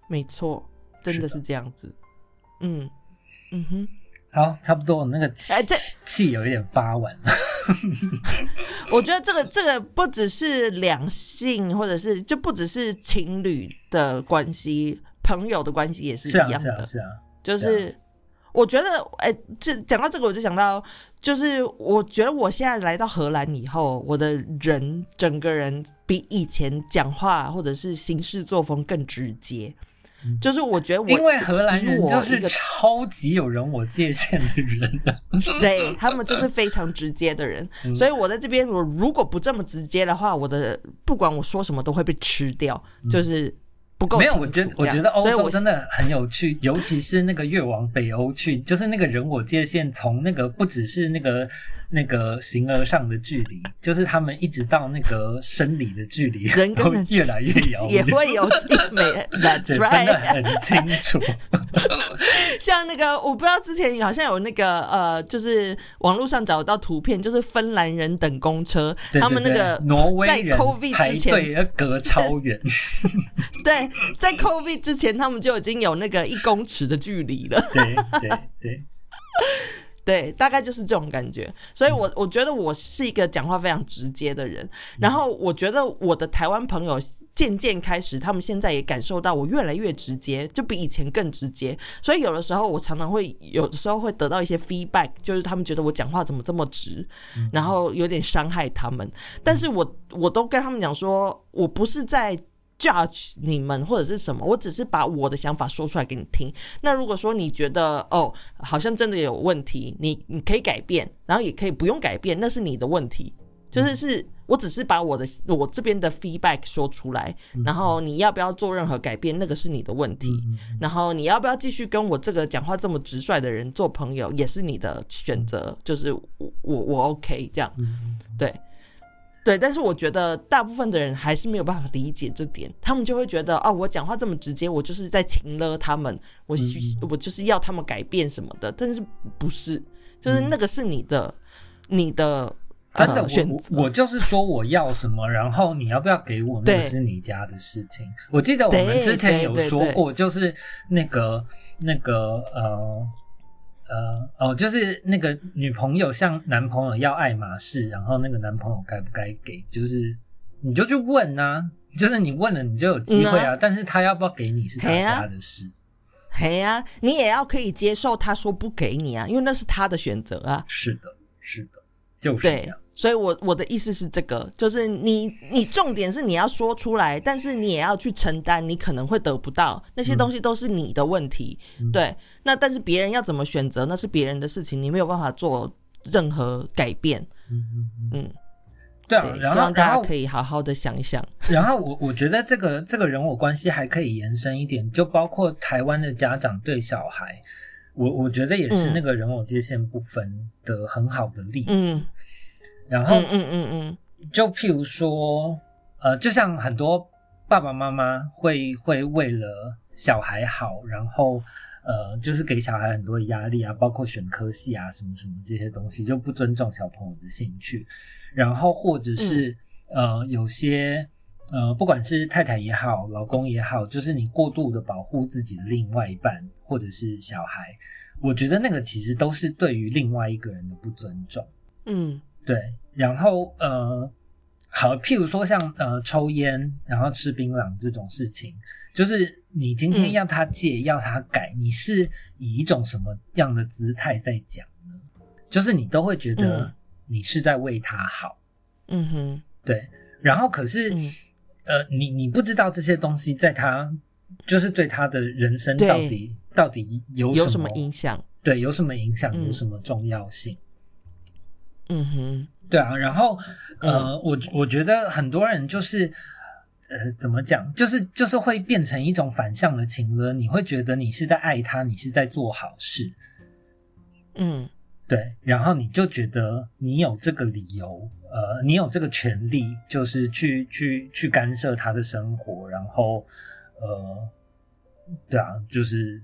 没错，真的是这样子。嗯嗯哼。好，差不多，那个哎，这气有一点发完了。我觉得这个这个不只是两性，或者是就不只是情侣的关系，朋友的关系也是一样的。是啊，是啊，就是我觉得，哎，这讲到这个，我就想到，就是我觉得我现在来到荷兰以后，我的人整个人比以前讲话或者是行事作风更直接。就是我觉得，我因为荷兰人就是超级有人我界限的人，对他们就是非常直接的人，所以我在这边，我如果不这么直接的话，我的不管我说什么都会被吃掉，就是不够。没有，我觉得我觉得欧洲真的很有趣，尤其是那个越往北欧去，就是那个人我界限从那个不只是那个。那个形而上的距离，就是他们一直到那个生理的距离，人都越来越遥远，也会有美，分得很 清楚。像那个，我不知道之前好像有那个呃，就是网络上找到图片，就是芬兰人等公车，他们那个挪威人 COVID 之前要隔超远。对，在 COVID 之前，他们就已经有那个一公尺的距离了。对对对。对，大概就是这种感觉，所以，我我觉得我是一个讲话非常直接的人，然后我觉得我的台湾朋友渐渐开始，他们现在也感受到我越来越直接，就比以前更直接，所以有的时候我常常会有的时候会得到一些 feedback，就是他们觉得我讲话怎么这么直，然后有点伤害他们，但是我我都跟他们讲说，我不是在。Judge 你们或者是什么，我只是把我的想法说出来给你听。那如果说你觉得哦，好像真的有问题，你你可以改变，然后也可以不用改变，那是你的问题。就是是我只是把我的我这边的 feedback 说出来，然后你要不要做任何改变，那个是你的问题。然后你要不要继续跟我这个讲话这么直率的人做朋友，也是你的选择。就是我我我 OK 这样，对。对，但是我觉得大部分的人还是没有办法理解这点，他们就会觉得哦，我讲话这么直接，我就是在情勒他们，我我就是要他们改变什么的，但是不是，就是那个是你的，你的真的我我就是说我要什么，然后你要不要给我，那个是你家的事情。我记得我们之前有说过，就是那个那个呃。呃哦，就是那个女朋友向男朋友要爱马仕，然后那个男朋友该不该给？就是你就去问啊，就是你问了，你就有机会啊。但是他要不要给你是他家的事。嘿呀，你也要可以接受他说不给你啊，因为那是他的选择啊。是的，是的，就是这样。所以我我的意思是这个，就是你你重点是你要说出来，但是你也要去承担，你可能会得不到那些东西，都是你的问题。对，那但是别人要怎么选择，那是别人的事情，你没有办法做任何改变。嗯嗯嗯，嗯，对啊，对，然后希望大家可以好好的想一想。然后我我觉得这个这个人我关系还可以延伸一点，就包括台湾的家长对小孩，我我觉得也是嗯那个人我界限不分的很好的例子。嗯然后嗯嗯嗯嗯。就譬如说，呃，就像很多爸爸妈妈会会为了小孩好，然后呃，就是给小孩很多的压力啊，包括选科系啊，什么什么这些东西，就不尊重小朋友的兴趣，然后或者是、呃，有些呃，不管是太太也好，老公也好，就是你过度的保护自己的另外一半或者是小孩，我觉得那个其实都是对于另外一个人的不尊重。嗯对，然后呃，好，譬如说像呃抽烟，然后吃槟榔这种事情，就是你今天嗯要他戒，要他改，你是以一种什么样的姿态在讲呢？就是你都会觉得嗯你是在为他好，嗯哼对，然后可是、嗯呃，你你不知道这些东西在他就是对他的人生到底到底有什有什么影响？对，有什么影响，嗯有什么重要性？嗯哼。对啊，然后嗯。呃，我我觉得很多人就是呃，怎么讲，就是就是会变成一种反向的情勒，你会觉得你是在爱他，你是在做好事，嗯。对，然后你就觉得你有这个理由，呃，你有这个权利，就是去去去干涉他的生活，然后呃，对啊，就是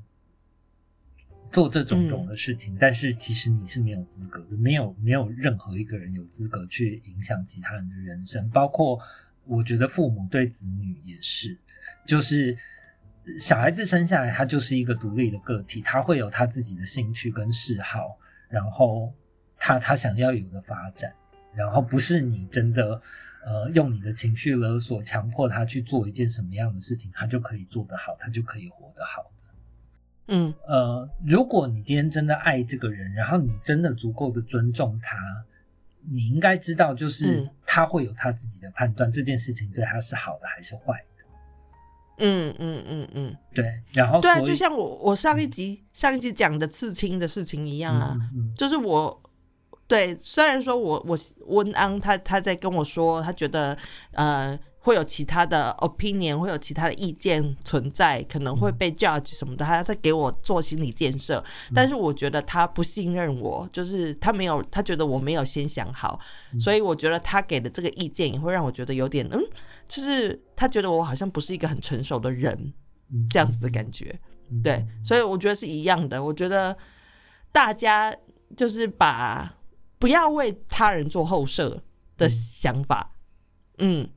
做这种种的事情，但是其实你是没有资格的，没有没有任何一个人有资格去影响其他人的人生，包括我觉得父母对子女也是，就是小孩子生下来他就是一个独立的个体，他会有他自己的兴趣跟嗜好，然后他他想要有的发展，然后不是你真的。呃，用你的情绪勒索，强迫他去做一件什么样的事情，他就可以做得好，他就可以活得好的。嗯。呃，如果你今天真的爱这个人，然后你真的足够的尊重他，你应该知道，就是嗯。他会有他自己的判断，这件事情对他是好的还是坏的。嗯嗯嗯嗯，对，然后对啊，就像我我上一集上一集讲的刺青的事情一样啊，就是我对，虽然说我我温安他他在跟我说，他觉得呃会有其他的 opinion，会有其他的意见存在，可能会被 judge 什么的，他在给我做心理建设，但是我觉得他不信任我，就是他没有，他觉得我没有先想好，所以我觉得他给的这个意见也会让我觉得有点嗯，就是他觉得我好像不是一个很成熟的人嗯这样子的感觉。嗯对，所以我觉得是一样的。我觉得大家就是把不要为他人做后设的想法，嗯，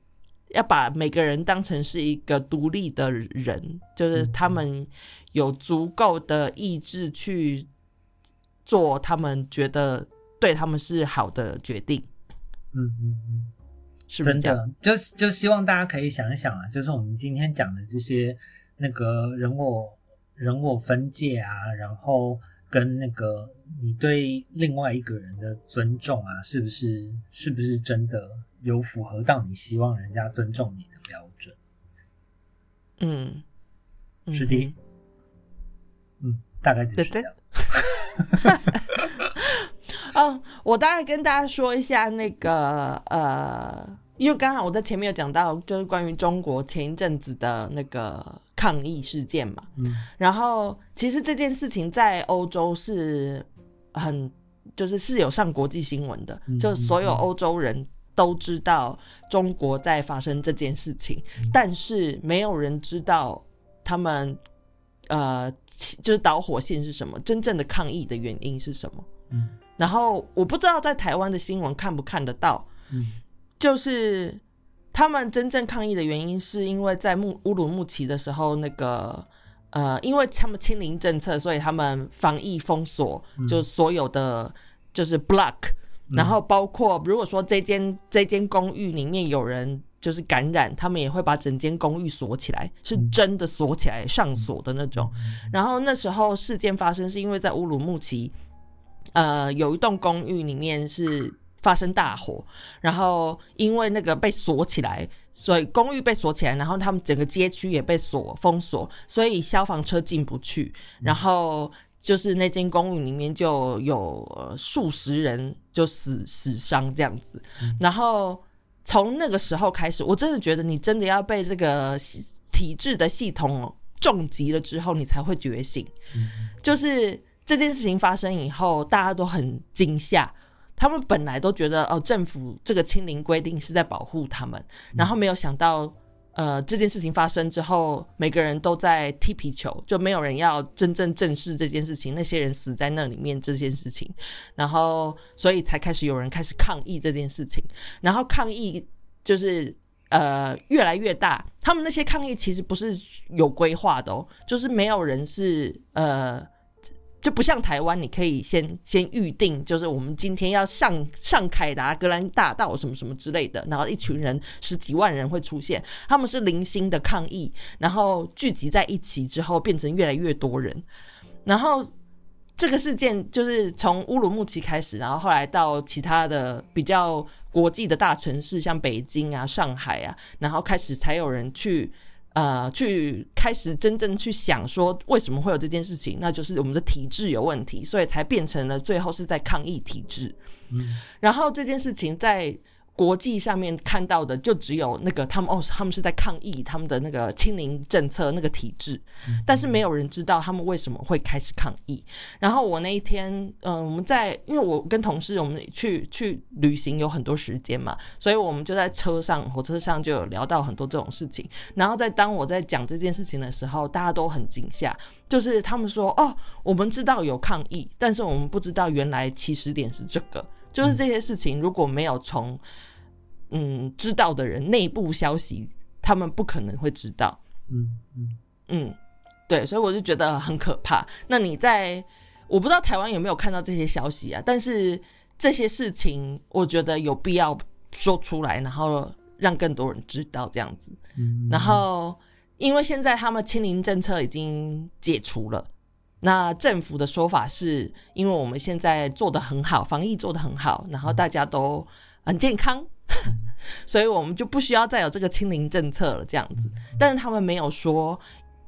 要把每个人当成是一个独立的人，就是他们有足够的意志去做他们觉得对他们是好的决定，嗯嗯嗯。是不是真这样？的，就就希望大家可以想一想啊，就是我们今天讲的这些那个人我人我分界啊，然后跟那个你对另外一个人的尊重啊，是不是是不是真的有符合到你希望人家尊重你的标准？嗯，嗯是的，嗯，大概这样。哦，我大概跟大家说一下那个呃，因为刚好我在前面有讲到，就是关于中国前一阵子的那个抗议事件嘛。嗯然后其实这件事情在欧洲是很就是是有上国际新闻的，嗯就所有欧洲人都知道中国在发生这件事情，嗯。但是没有人知道他们呃就是导火线是什么，真正的抗议的原因是什么。嗯。然后我不知道在台湾的新闻看不看得到，嗯。就是他们真正抗议的原因，是因为在乌乌鲁木齐的时候，那个呃，因为他们清零政策，所以他们防疫封锁，嗯。就所有的就是 block，、然后包括如果说这间这间公寓里面有人就是感染，他们也会把整间公寓锁起来，是嗯。真的锁起来上锁的那种。然后那时候事件发生是因为在乌鲁木齐，呃，有一栋公寓里面是发生大火，然后因为那个被锁起来，所以公寓被锁起来，然后他们整个街区也被锁封锁，所以消防车进不去，然后就是那间公寓里面就有呃数十人就死死伤这样子，然后从那个时候开始，我真的觉得你真的要被这个系体制的系统重击了之后，你才会觉醒，就是这件事情发生以后，大家都很惊吓。他们本来都觉得哦，政府这个清零规定是在保护他们，然后没有想到，呃，这件事情发生之后，每个人都在踢皮球，就没有人要真正正视这件事情。那些人死在那里面这件事情，然后所以才开始有人开始抗议这件事情，然后抗议就是呃越来越大。他们那些抗议其实不是有规划的哦，就是没有人是呃。就不像台湾，你可以先先预定，就是我们今天要上上凯达格兰大道什么什么之类的，然后一群人十几万人会出现，他们是零星的抗议，然后聚集在一起之后变成越来越多人，然后这个事件就是从乌鲁木齐开始，然后后来到其他的比较国际的大城市，像北京啊、上海啊，然后开始才有人去。呃，去开始真正去想说为什么会有这件事情，那就是我们的体制有问题，所以才变成了最后是在抗议体制。嗯，然后这件事情在。国际上面看到的就只有那个他们哦，他们是在抗议他们的那个清零政策那个体制，但是没有人知道他们为什么会开始抗议。然后我那一天，嗯，我们在因为我跟同事我们去去旅行有很多时间嘛，所以我们就在车上火车上就有聊到很多这种事情。然后在当我在讲这件事情的时候，大家都很惊吓，就是他们说哦，我们知道有抗议，但是我们不知道原来起始点是这个。就是这些事情，如果没有从嗯知道的人内部消息，他们不可能会知道。嗯嗯嗯，对，所以我就觉得很可怕。那你在我不知道台湾有没有看到这些消息啊？但是这些事情，我觉得有必要说出来，然后让更多人知道这样子。嗯，然后因为现在他们清零政策已经解除了。那政府的说法是，因为我们现在做的很好，防疫做的很好，然后大家都很健康，所以我们就不需要再有这个清零政策了，这样子。但是他们没有说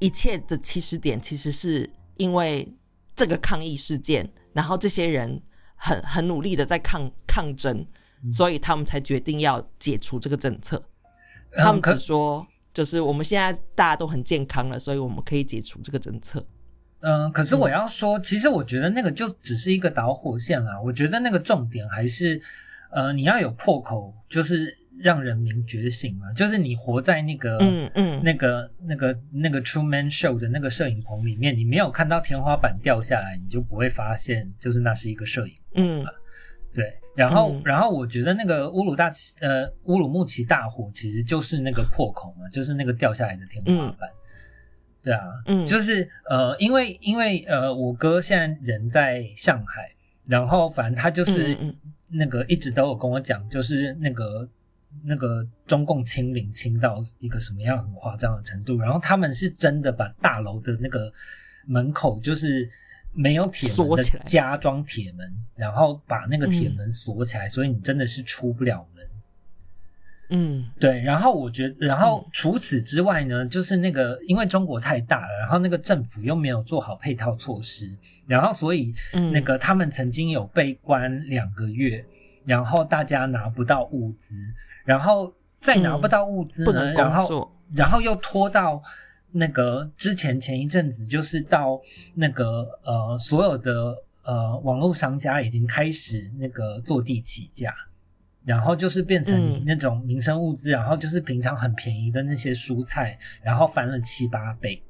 一切的起始点其实是因为这个抗议事件，然后这些人很很努力的在抗抗争，所以他们才决定要解除这个政策。他们只说，就是我们现在大家都很健康了，所以我们可以解除这个政策。嗯，可是我要说，其实我觉得那个就只是一个导火线啦。我觉得那个重点还是，呃，你要有破口，就是让人民觉醒嘛。就是你活在那个，嗯嗯，那个那个那个 True Man Show 的那个摄影棚里面，你没有看到天花板掉下来，你就不会发现，就是那是一个摄影棚。嗯，对。然后，然后我觉得那个乌鲁大呃乌鲁木齐大火其实就是那个破口嘛，就是那个掉下来的天花板。对啊，嗯，就是呃，因为因为呃，我哥现在人在上海，然后反正他就是那个一直都有跟我讲，就是那个那个中共清零清到一个什么样很夸张的程度，然后他们是真的把大楼的那个门口就是没有铁门的加装铁门，然后把那个铁门锁起来，所以你真的是出不了门。嗯，对，然后我觉得，然后除此之外呢，就是那个，因为中国太大了，然后那个政府又没有做好配套措施，然后所以那个他们曾经有被关两个月，然后大家拿不到物资，然后再拿不到物资呢，然后然后又拖到那个之前前一阵子，就是到那个呃所有的呃网络商家已经开始那个坐地起价。然后就是变成你那种民生物资，然后就是平常很便宜的那些蔬菜，然后翻了七八倍。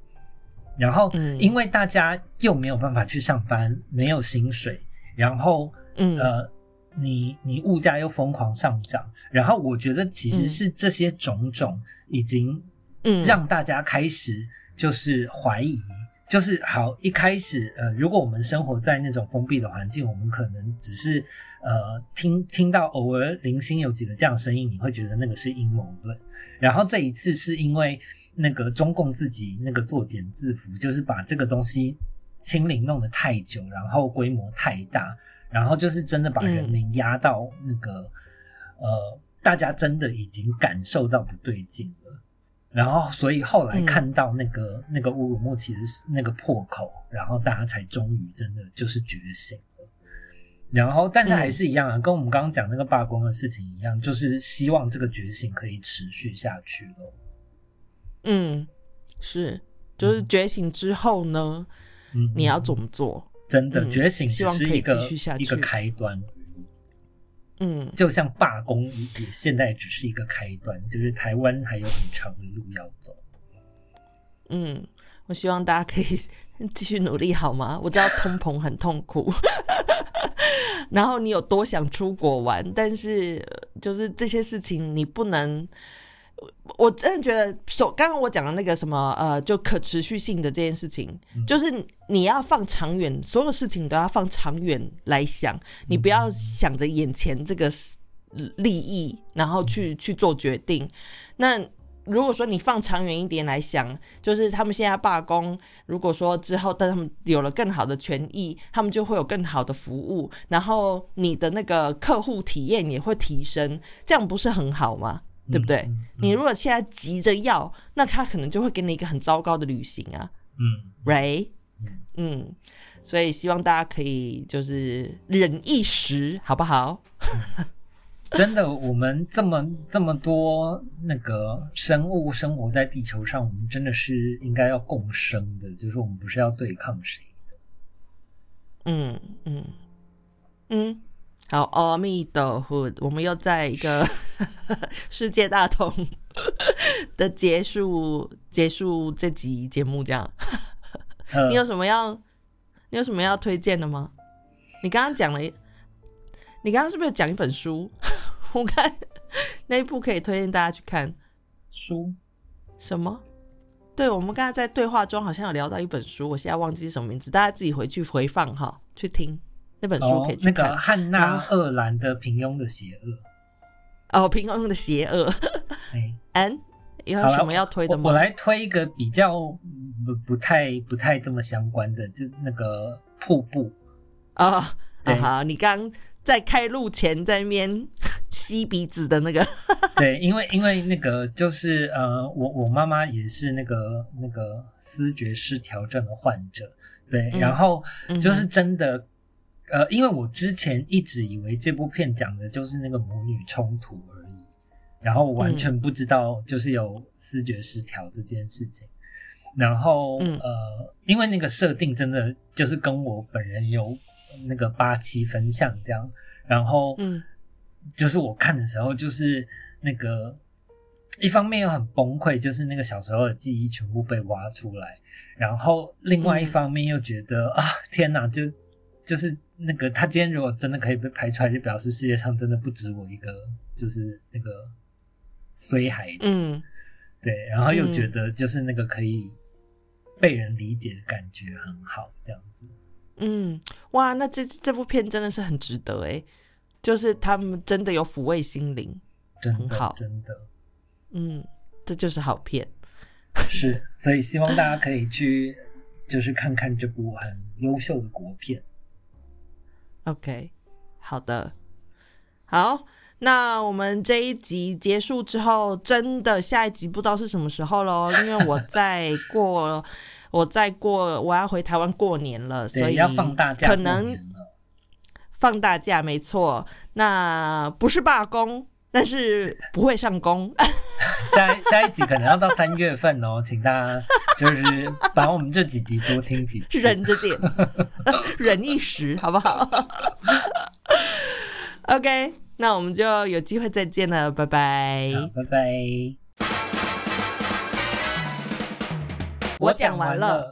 然后因为大家又没有办法去上班，没有薪水，然后呃，你你物价又疯狂上涨，然后我觉得其实是这些种种已经让大家开始就是怀疑。就是好一开始，呃，如果我们生活在那种封闭的环境，我们可能只是呃听听到偶尔零星有几个这样声音，你会觉得那个是阴谋论。然后这一次是因为那个中共自己那个作茧自缚，就是把这个东西清零弄得太久，然后规模太大，然后就是真的把人民压到那个、呃，大家真的已经感受到不对劲了。然后，所以后来看到那个、那个乌鲁木齐的那个破口，然后大家才终于真的就是觉醒了。然后，但是还是一样啊，跟我们刚刚讲那个罢工的事情一样，就是希望这个觉醒可以持续下去咯。嗯，是，就是觉醒之后呢，嗯，你要怎么做？真的嗯觉醒只是一个继续下去一个开端，嗯就像罢工也现在只是一个开端，就是台湾还有很长的路要走。嗯，我希望大家可以 继续努力，好吗？我知道通膨很痛苦，然后你有多想出国玩，但是呃就是这些事情你不能。我我真的觉得，首刚刚我讲的那个什么呃，就可持续性的这件事情，就是你要放长远，所有事情都要放长远来想，你不要想着眼前这个利益，然后去去做决定。那如果说你放长远一点来想，就是他们现在罢工，如果说之后等他们有了更好的权益，他们就会有更好的服务，然后你的那个客户体验也会提升，这样不是很好吗？对不对？嗯你如果现在急着要，那他可能就会给你一个很糟糕的旅行啊嗯，，right？嗯嗯，所以希望大家可以就是忍一时，好不好？真的，我们这么这么多那个生物生活在地球上，我们真的是应该要共生的，就是我们不是要对抗谁的。嗯嗯嗯，好，阿弥陀佛，我们又在一个 世界大同的结束结束这集节目，这样，呃 你有什么要你有什么要推荐的吗？你刚刚讲了一，你刚刚是不是有讲一本书？我看那一部可以推荐大家去看。书什么？对，我们刚才在对话中好像有聊到一本书，我现在忘记是什么名字，大家自己回去回放哈，去听那本书可以，哦那去看。个汉娜·赫兰的《平庸的邪恶》。哦，平庸的邪恶。哎，嗯，有什么要推的吗？我我来推一个比较不不太不太这么相关的，就那个瀑布。啊好，你刚在开路前在那边 吸鼻子的那个，对，因为因为那个就是呃，我我妈妈也是那个那个思觉失调症的患者，对，嗯然后嗯就是真的，呃，因为我之前一直以为这部片讲的就是那个母女冲突而已，然后我完嗯全不知道就是有思觉失调这件事情。然后、嗯。呃，因为那个设定真的就是跟我本人有那个八七分像这样，然后嗯。就是我看的时候，就是那个一方面又很崩溃，就是那个小时候的记忆全部被挖出来，然后另外一嗯。方面又觉得、啊，天哪，就就是那个他今天如果真的可以被拍出来，就表示世界上真的不止我一个，就是那个衰孩子，嗯。对，然后又嗯。觉得就是那个可以被人理解的感觉很好，这样子。嗯，哇，那这这部片真的是很值得哎，就是他们真的有抚慰心灵，很好，真的嗯，这就是好片。是，所以希望大家可以去，就是看看这部很优秀的国片。OK，好的，好，那我们这一集结束之后，真的下一集不知道是什么时候喽，因为我在过，我再过，我要回台湾过年了，所，以要放大假可能放大假，没错，那不是罢工，但是不会上工，下一下一集可能要到三月份哦，请大家就是把我们这几集多听几次。忍着点，忍一时，好不好？OK，那我们就有机会再见了，拜拜。拜拜。我讲完了。